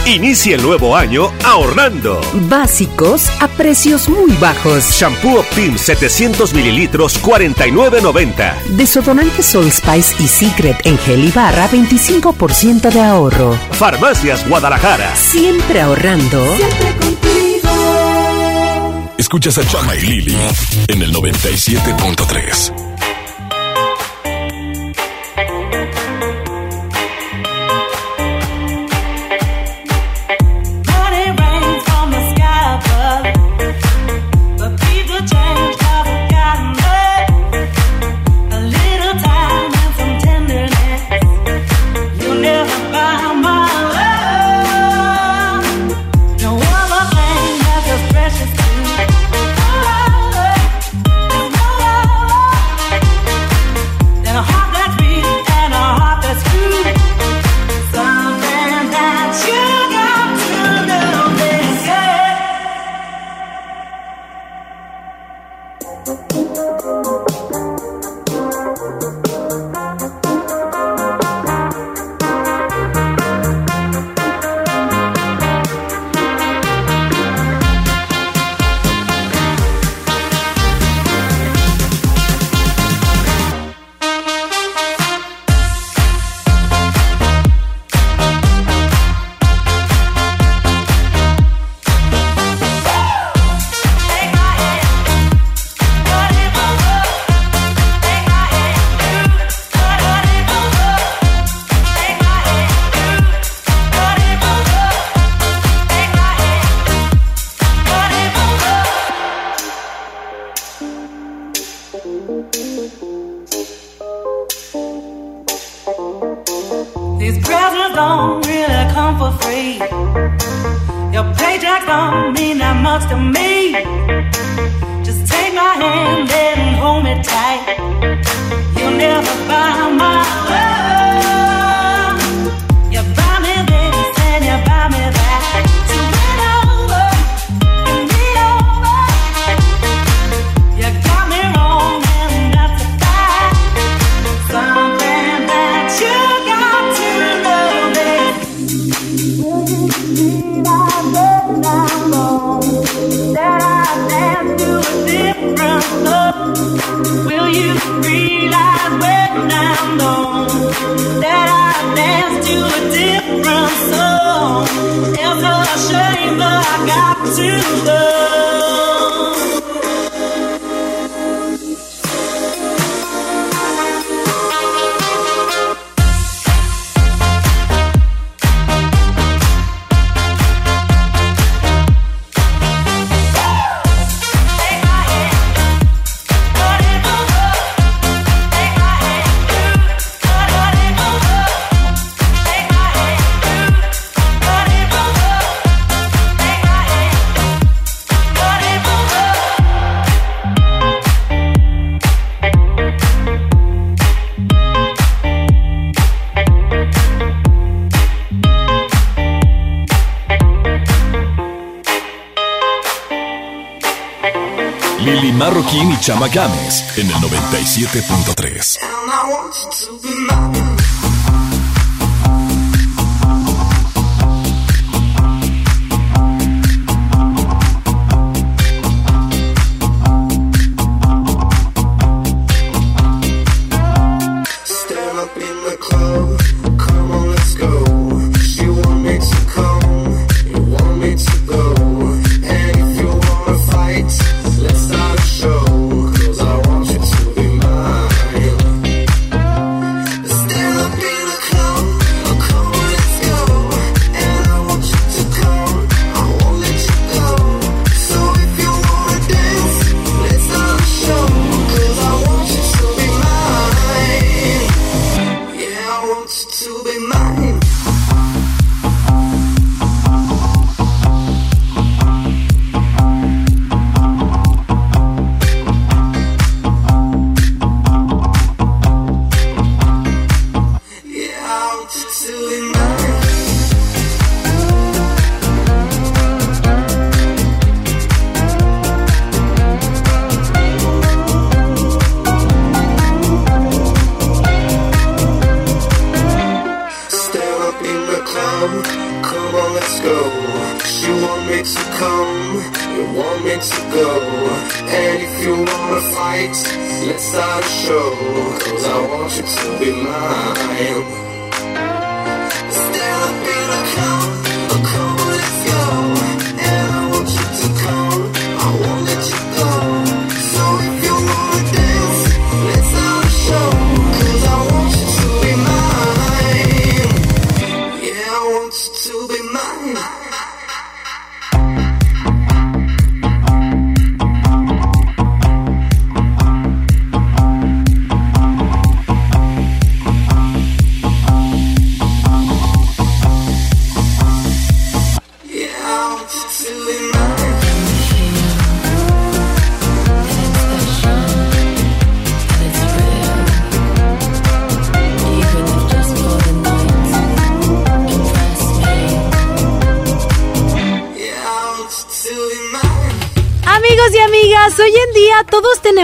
Inicia el nuevo año ahorrando. Básicos a precios muy bajos. Shampoo Optim 700 mililitros 49.90. Desodorante Soul Spice y Secret en gel y barra 25% de ahorro. Farmacias Guadalajara. Siempre ahorrando. Escuchas a Chama y Lili en el 97.3. Chama en el 97.3.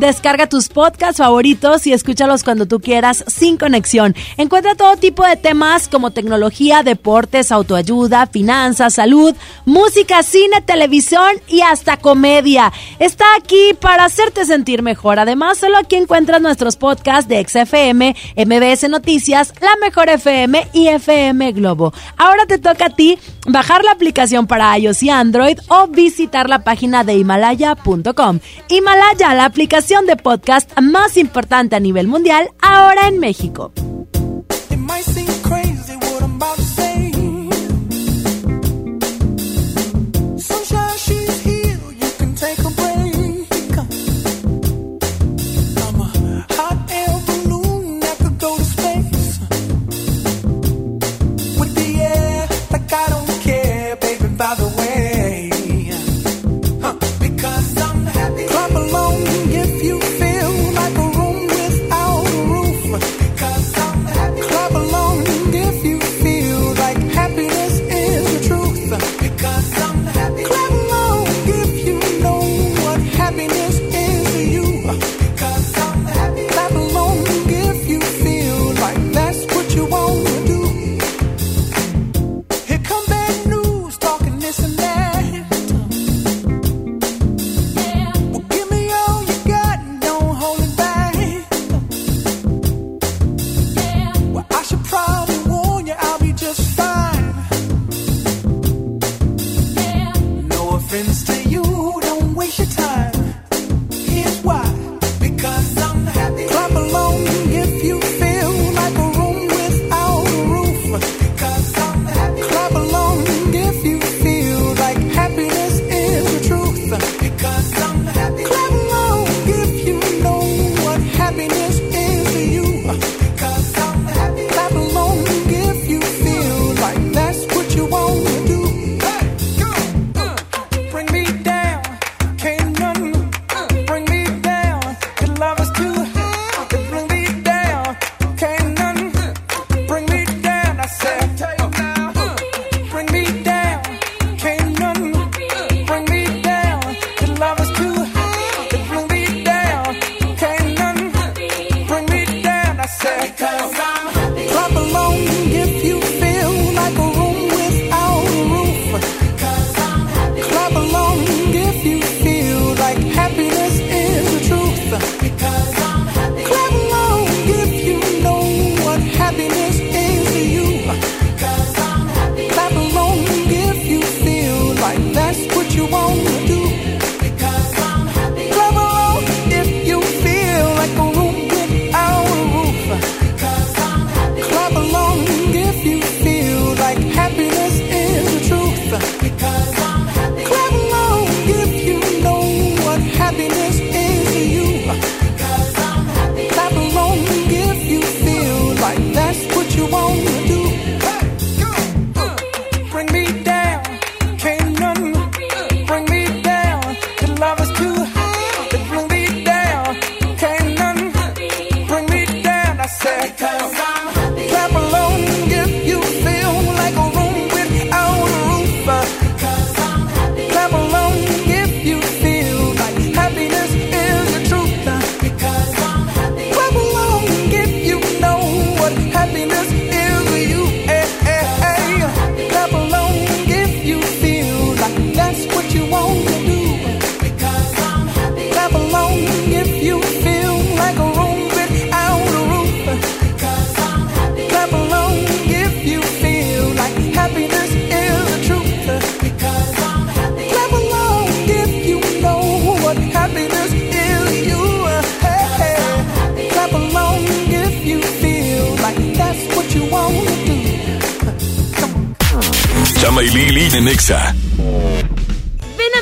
Descarga tus podcasts favoritos y escúchalos cuando tú quieras sin conexión. Encuentra todo tipo de temas como tecnología, deportes, autoayuda, finanzas, salud, música, cine, televisión y hasta comedia. Está aquí para hacerte sentir mejor. Además, solo aquí encuentras nuestros podcasts de XFM, MBS Noticias, La Mejor FM y FM Globo. Ahora te toca a ti bajar la aplicación para iOS y Android o visitar la página de himalaya.com. Himalaya, la aplicación de podcast más importante a nivel mundial ahora en México.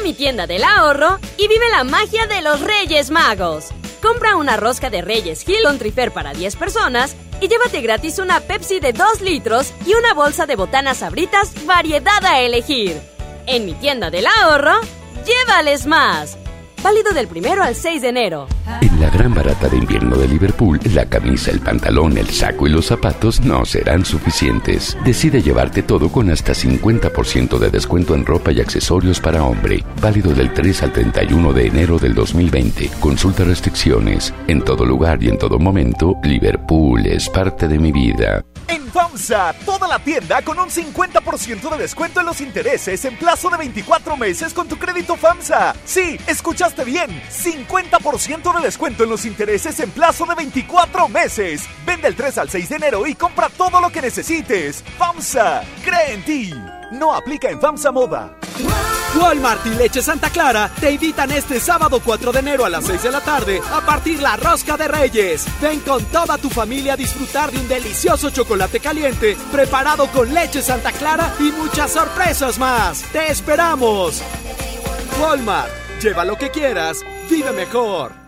mi tienda del ahorro y vive la magia de los Reyes Magos. Compra una rosca de Reyes Hill con Trifer para 10 personas y llévate gratis una Pepsi de 2 litros y una bolsa de botanas abritas variedad a elegir. En mi tienda del ahorro, llévales más. Válido del primero al 6 de enero. En la gran barata de invierno de Liverpool, la camisa, el pantalón, el saco y los zapatos no serán suficientes. Decide llevarte todo con hasta 50% de descuento en ropa y accesorios para hombre. Válido del 3 al 31 de enero del 2020. Consulta restricciones. En todo lugar y en todo momento, Liverpool es parte de mi vida. En FAMSA, toda la tienda con un 50% de descuento en los intereses en plazo de 24 meses con tu crédito FAMSA. Sí, escuchaste bien, 50% de descuento en los intereses en plazo de 24 meses. Vende el 3 al 6 de enero y compra todo lo que necesites. FAMSA, cree en ti. No aplica en FAMSA Moda. Walmart y Leche Santa Clara te invitan este sábado 4 de enero a las 6 de la tarde a partir la rosca de Reyes. Ven con toda tu familia a disfrutar de un delicioso chocolate caliente preparado con leche Santa Clara y muchas sorpresas más. ¡Te esperamos! Walmart, lleva lo que quieras, vive mejor.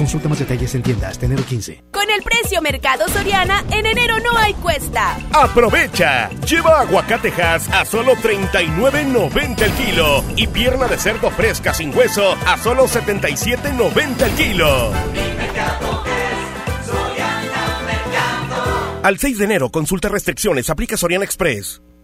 Consulta más detalles en tiendas. de enero 15. Con el precio Mercado Soriana, en enero no hay cuesta. Aprovecha. Lleva aguacatejas a solo 39.90 el kilo y pierna de cerdo fresca sin hueso a solo 77.90 el kilo. Al 6 de enero, consulta restricciones, aplica Soriana Express.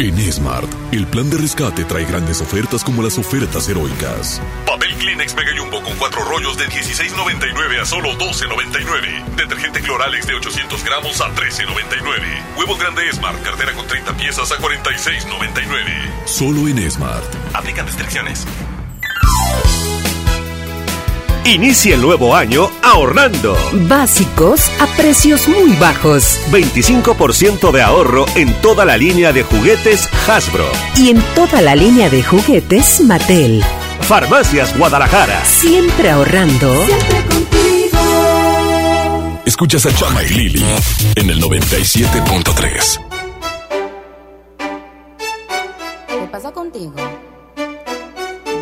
En Smart, el plan de rescate trae grandes ofertas como las ofertas heroicas. Papel Kleenex Mega Jumbo con cuatro rollos de 16.99 a solo 12.99. Detergente Cloralex de 800 gramos a 13.99. Huevos grande Smart, cartera con 30 piezas a 46.99. Solo en Smart. Aplican restricciones. Inicia el nuevo año ahorrando. Básicos a precios muy bajos. 25% de ahorro en toda la línea de juguetes Hasbro. Y en toda la línea de juguetes Mattel. Farmacias Guadalajara. Siempre ahorrando. Siempre contigo. Escuchas a Chama y Lili en el 97.3. ¿Qué pasa contigo?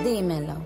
Dímelo.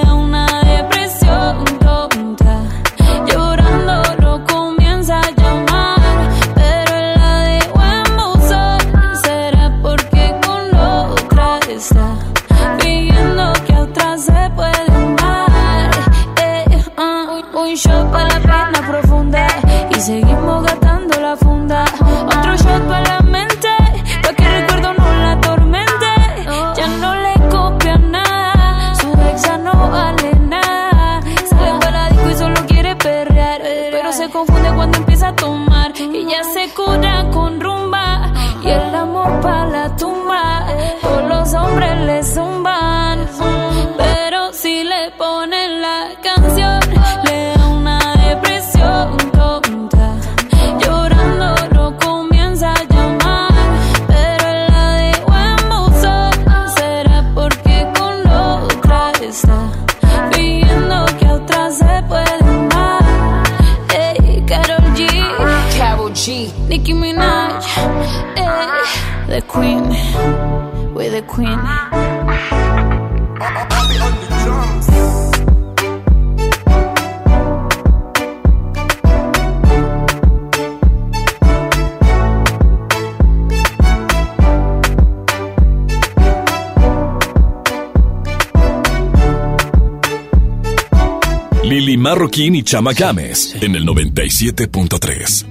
queen. Lili Marroquín y Chama Games en el 97.3.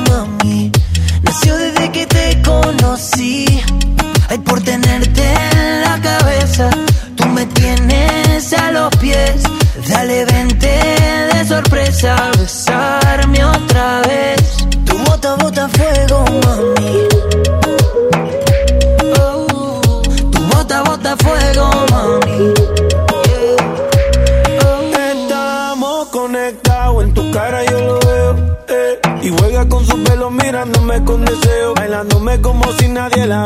a besarme otra vez. Tu bota bota fuego, mami. Oh, tu bota bota fuego, mami. Oh. Estamos conectados, en tu cara yo lo veo. Eh. Y juega con su pelo mirándome con deseo, bailándome como si nadie la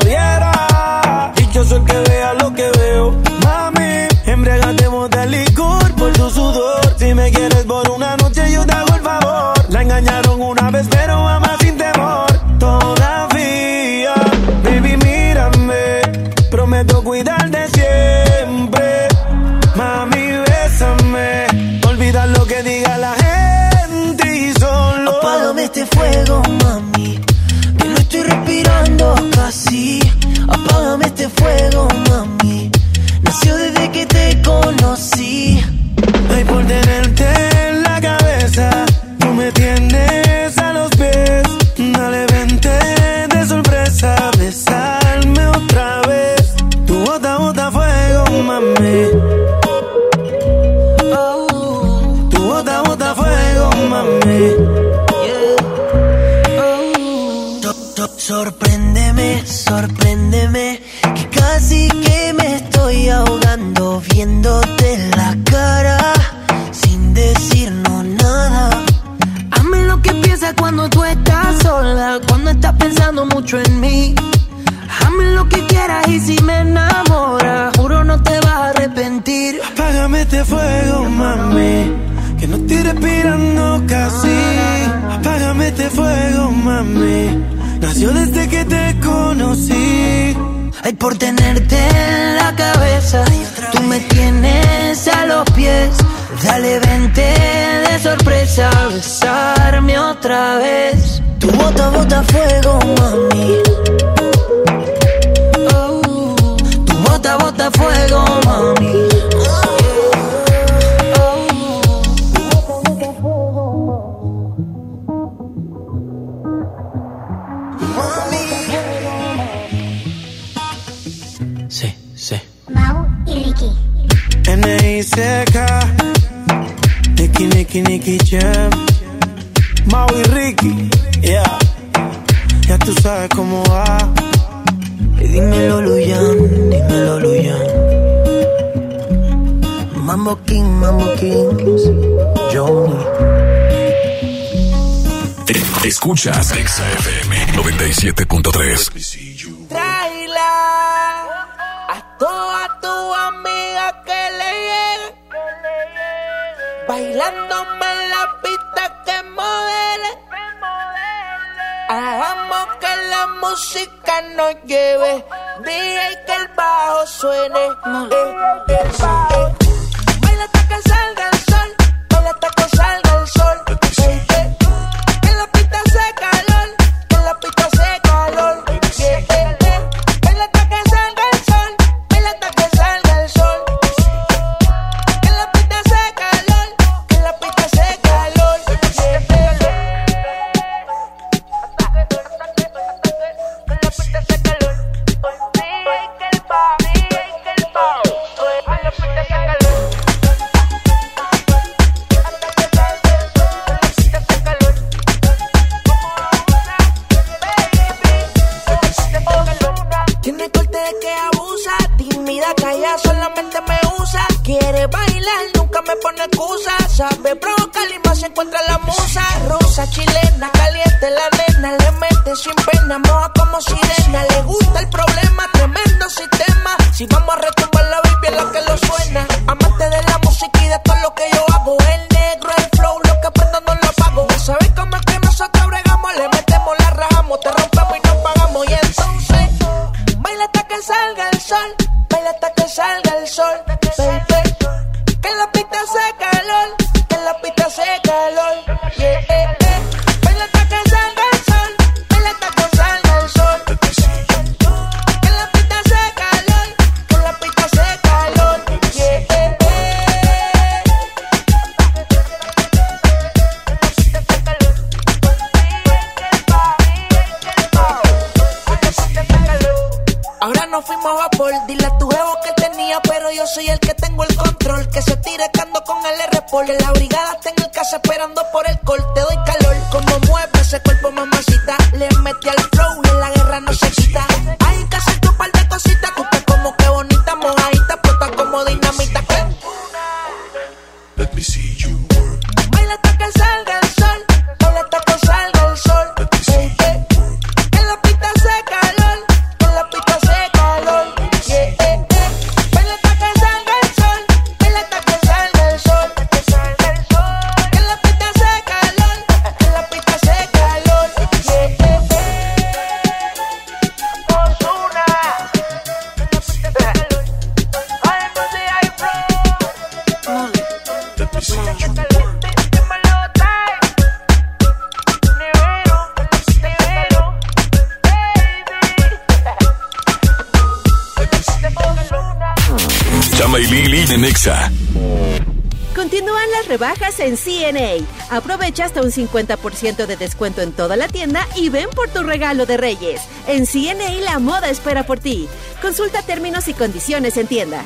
Aprovecha hasta un 50% de descuento en toda la tienda y ven por tu regalo de Reyes. En CNA la moda espera por ti. Consulta términos y condiciones en tienda.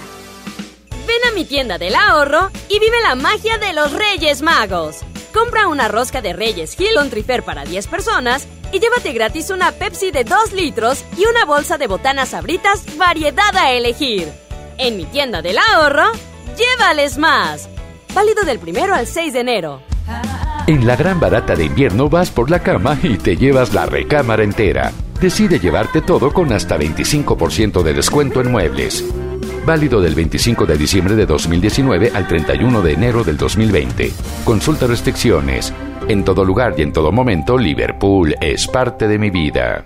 Ven a mi tienda del ahorro y vive la magia de los Reyes Magos. Compra una rosca de Reyes Hill con Trifer para 10 personas y llévate gratis una Pepsi de 2 litros y una bolsa de botanas sabritas variedad a elegir. En mi tienda del ahorro, llévales más. Válido del primero al 6 de enero. En la gran barata de invierno vas por la cama y te llevas la recámara entera. Decide llevarte todo con hasta 25% de descuento en muebles. Válido del 25 de diciembre de 2019 al 31 de enero del 2020. Consulta restricciones. En todo lugar y en todo momento, Liverpool es parte de mi vida.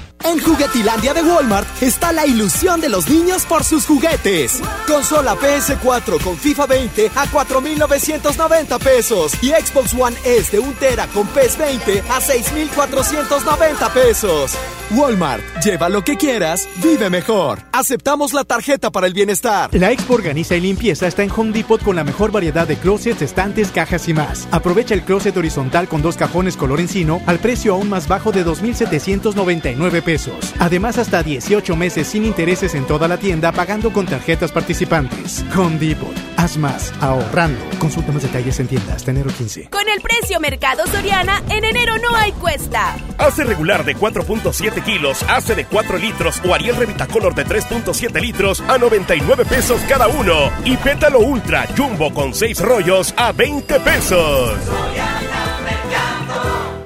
En Juguetilandia de Walmart está la ilusión de los niños por sus juguetes. Consola PS4 con FIFA 20 a 4,990 pesos y Xbox One S de 1 tera con PES 20 a 6,490 pesos. Walmart, lleva lo que quieras, vive mejor. Aceptamos la tarjeta para el bienestar. La Expo Organiza y Limpieza está en Home Depot con la mejor variedad de closets, estantes, cajas y más. Aprovecha el closet horizontal con dos cajones color encino al precio aún más bajo de 2,799 pesos. Además, hasta 18 meses sin intereses en toda la tienda pagando con tarjetas participantes. Home Depot. Haz más, ahorrando. Consulta más detalles en tiendas hasta enero 15. Con el precio Mercado Soriana, en enero no hay cuesta. Hace regular de 4.7 kilos, hace de 4 litros o Ariel Revitacolor de 3.7 litros a 99 pesos cada uno. Y Pétalo Ultra Jumbo con 6 rollos a 20 pesos.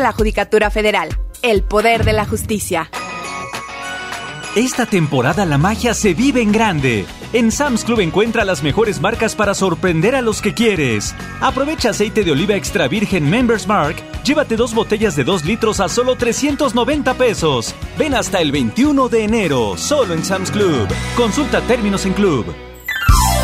la Judicatura Federal. El poder de la justicia. Esta temporada la magia se vive en grande. En Sam's Club encuentra las mejores marcas para sorprender a los que quieres. Aprovecha aceite de oliva extra virgen Members Mark. Llévate dos botellas de 2 litros a solo 390 pesos. Ven hasta el 21 de enero, solo en Sam's Club. Consulta términos en Club.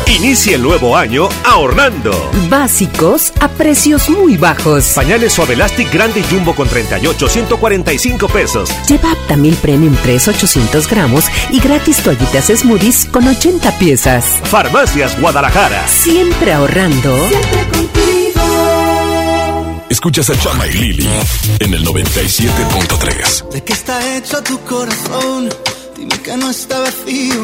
Inicie el nuevo año ahorrando. Básicos a precios muy bajos. Pañales Suave Elastic Grande y Jumbo con 38, 145 pesos. Lleva Aptamil Premium 3, 800 gramos y gratis toallitas smoothies con 80 piezas. Farmacias Guadalajara. Siempre ahorrando. Escuchas a Chama y Lili en el 97.3. ¿De qué está hecho tu corazón? Dime que no está vacío.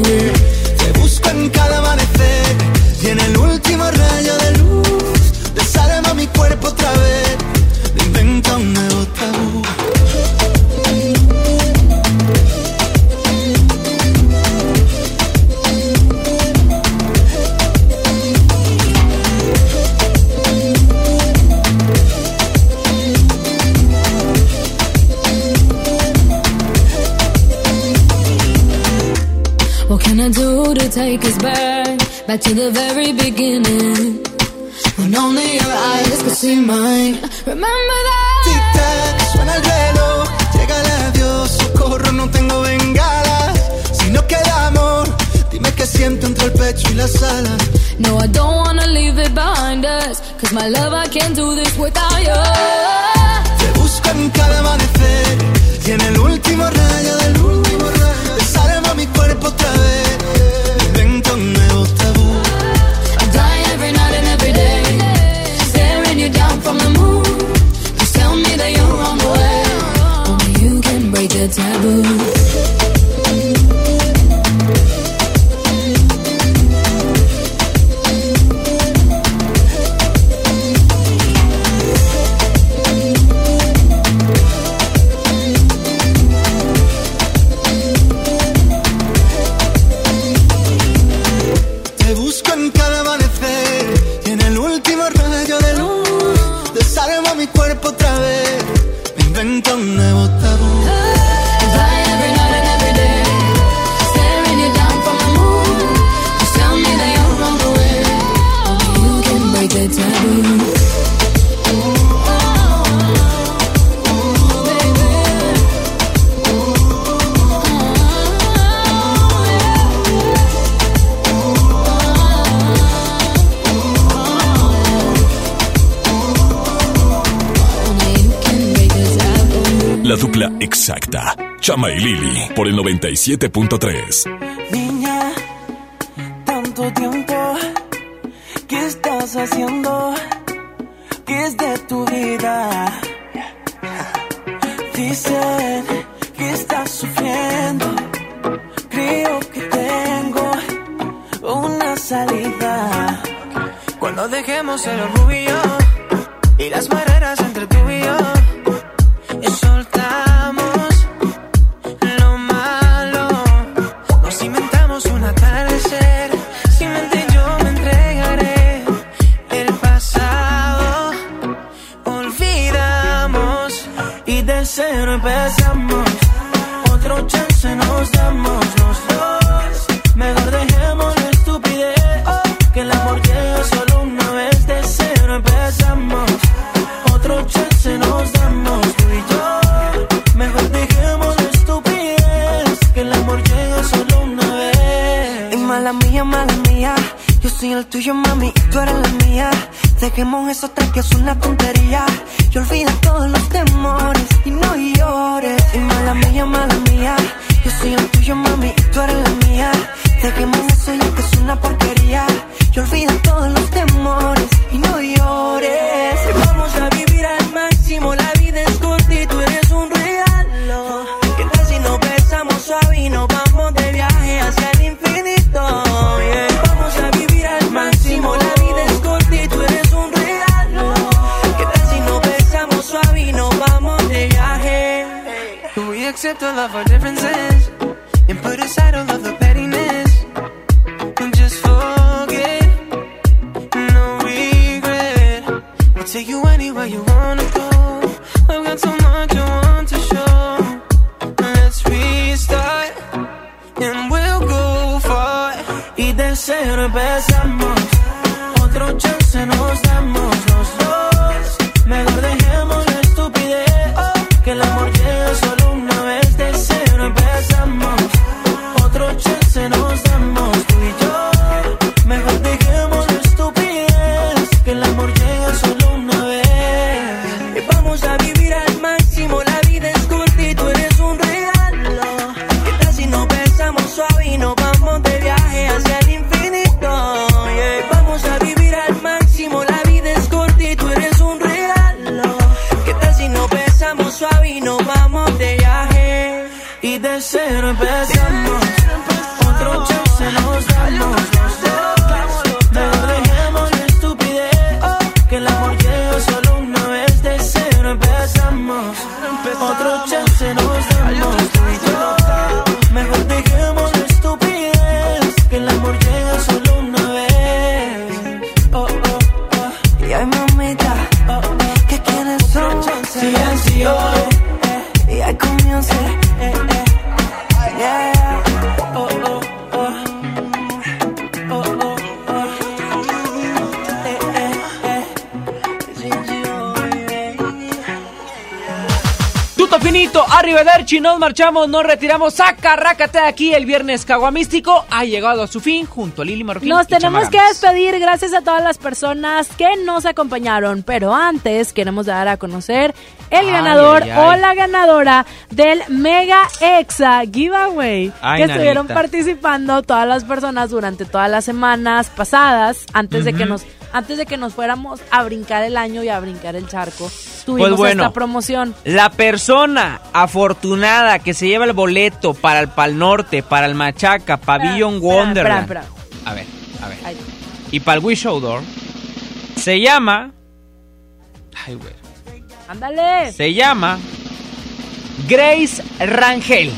To take us back? Back to the very beginning. When only your eyes could see mine. Remember that? Tic tac, suena el reloj. Llega el adiós, socorro, no tengo bengala. Si no queda amor, dime qué siento entre el pecho y las alas. No, I don't wanna leave it behind us. Cause my love, I can't do this without you. Te busco en cada amanecer y en el último rayo de luz. Por el 97.3. Niña, tanto tiempo, ¿qué estás haciendo? Arrivederci, nos marchamos, nos retiramos, saca, rácate aquí, el viernes caguamístico. Ha llegado a su fin junto a Lili Marroquín Nos y tenemos que despedir. Gracias a todas las personas que nos acompañaron, pero antes queremos dar a conocer el Ay, ganador ay, ay. o la ganadora del Mega Exa Giveaway Ay, que estuvieron nanita. participando todas las personas durante todas las semanas pasadas antes de que nos antes de que nos fuéramos a brincar el año y a brincar el charco. Tuvimos Pues bueno. esta promoción. La persona afortunada que se lleva el boleto para el Pal Norte, para el Machaca, Pavilion Espera, Wonderland. espera, espera. A ver, a ver. Ahí. Y para el Wish Outdoor se llama. Ay, güey. Ándale. Se llama Grace Rangel.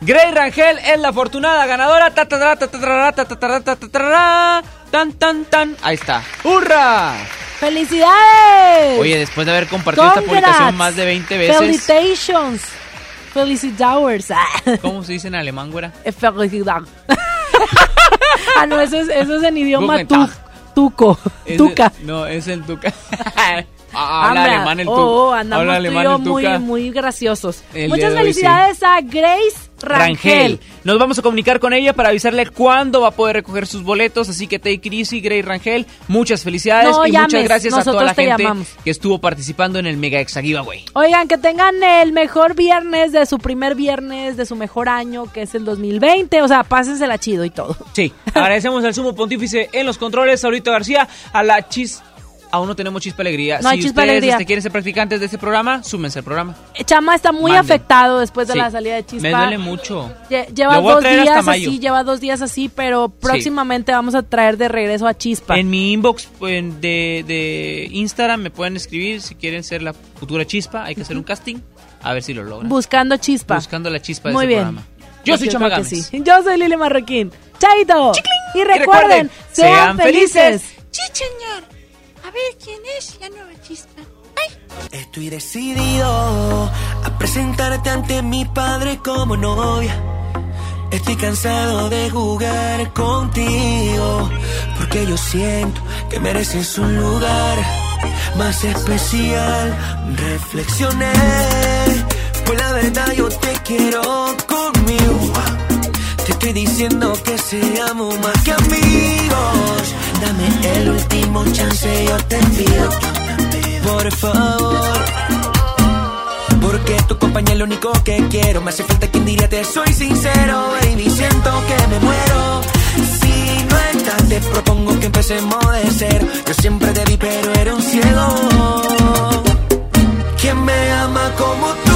Grace Rangel es la afortunada ganadora. Tan, tan, tan. Ahí está. ¡Hurra! ¡Felicidades! Oye, después de haber compartido esta publicación más de 20 veces. Felicitations. Felicitowers. ¿Cómo se dice en alemán, güera? Eh, felicidad. ah, no, eso es, eso es en idioma tuco. Tuca. El, no, es en tuca. Ah, habla alemán el tuco. Oh, oh andamos Habla alemán muy, muy graciosos. Muchas felicidades a Grace Rangel. Nos vamos a comunicar con ella para avisarle cuándo va a poder recoger sus boletos. Así que take easy, Grace Rangel. Muchas felicidades No y llames, muchas gracias a toda la te gente llamamos. que estuvo participando en el Mega Exa Giveaway. Oigan, que tengan el mejor viernes de su primer viernes de su mejor año, que es el 2020. O sea, pásensela chido y todo. Sí, agradecemos al sumo pontífice en los controles, Saurito García, a la chis. Aún no tenemos chispa alegría. No hay si Chispa ustedes Alegría. este, quieren ser practicantes de este programa, súmense al programa. Chama está muy Manden. afectado después de Sí. la salida de Chispa. Me duele mucho. Lle- Lleva dos días así, lleva dos días así, pero próximamente vamos a traer de regreso a Chispa. En mi inbox de, de Instagram me pueden escribir si quieren ser la futura chispa. Hay que hacer un casting. A ver si lo logran. Buscando Chispa. Buscando la chispa de Muy este bien. programa. Yo soy Chama Gámez. sí. Yo soy Lili Marroquín. Chaito. Y recuerden, recuerden, sean, sean felices. felices. Sí, señor. A ver quién es la nueva chispa. Estoy decidido a presentarte ante mi padre como novia. Estoy cansado de jugar contigo, porque yo siento que mereces un lugar más especial. Reflexioné, pues la verdad yo te quiero conmigo. Te estoy diciendo que seamos más que amigos. Dame el último chance, yo te pido. Por favor. Porque tu compañía es lo único que quiero. Me hace falta quien diría te soy sincero, baby. Siento que me muero. Si no estás, te propongo que empecemos de cero. Yo siempre te vi, pero era un ciego. ¿Quién me ama como tú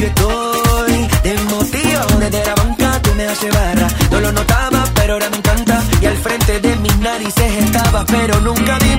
yo estoy desmotivado desde la banca, tú me das barra. No lo notaba, pero ahora me encanta. Y al frente de mis narices estaba, pero nunca di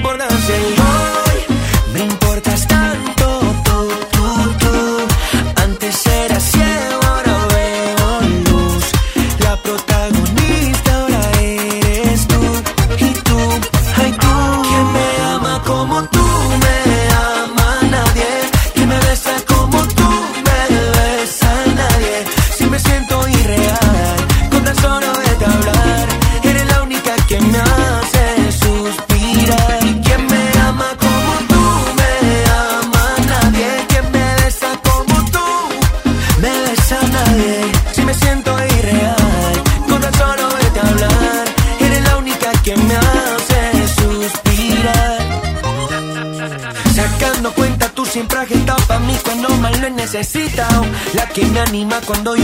cuando yo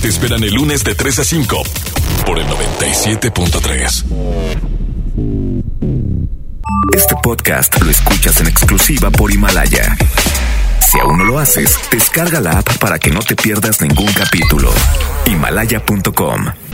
Te esperan el lunes de 3 a 5 por el 97.3. Este podcast lo escuchas en exclusiva por Himalaya. Si aún no lo haces, descarga la app para que no te pierdas ningún capítulo. Himalaya.com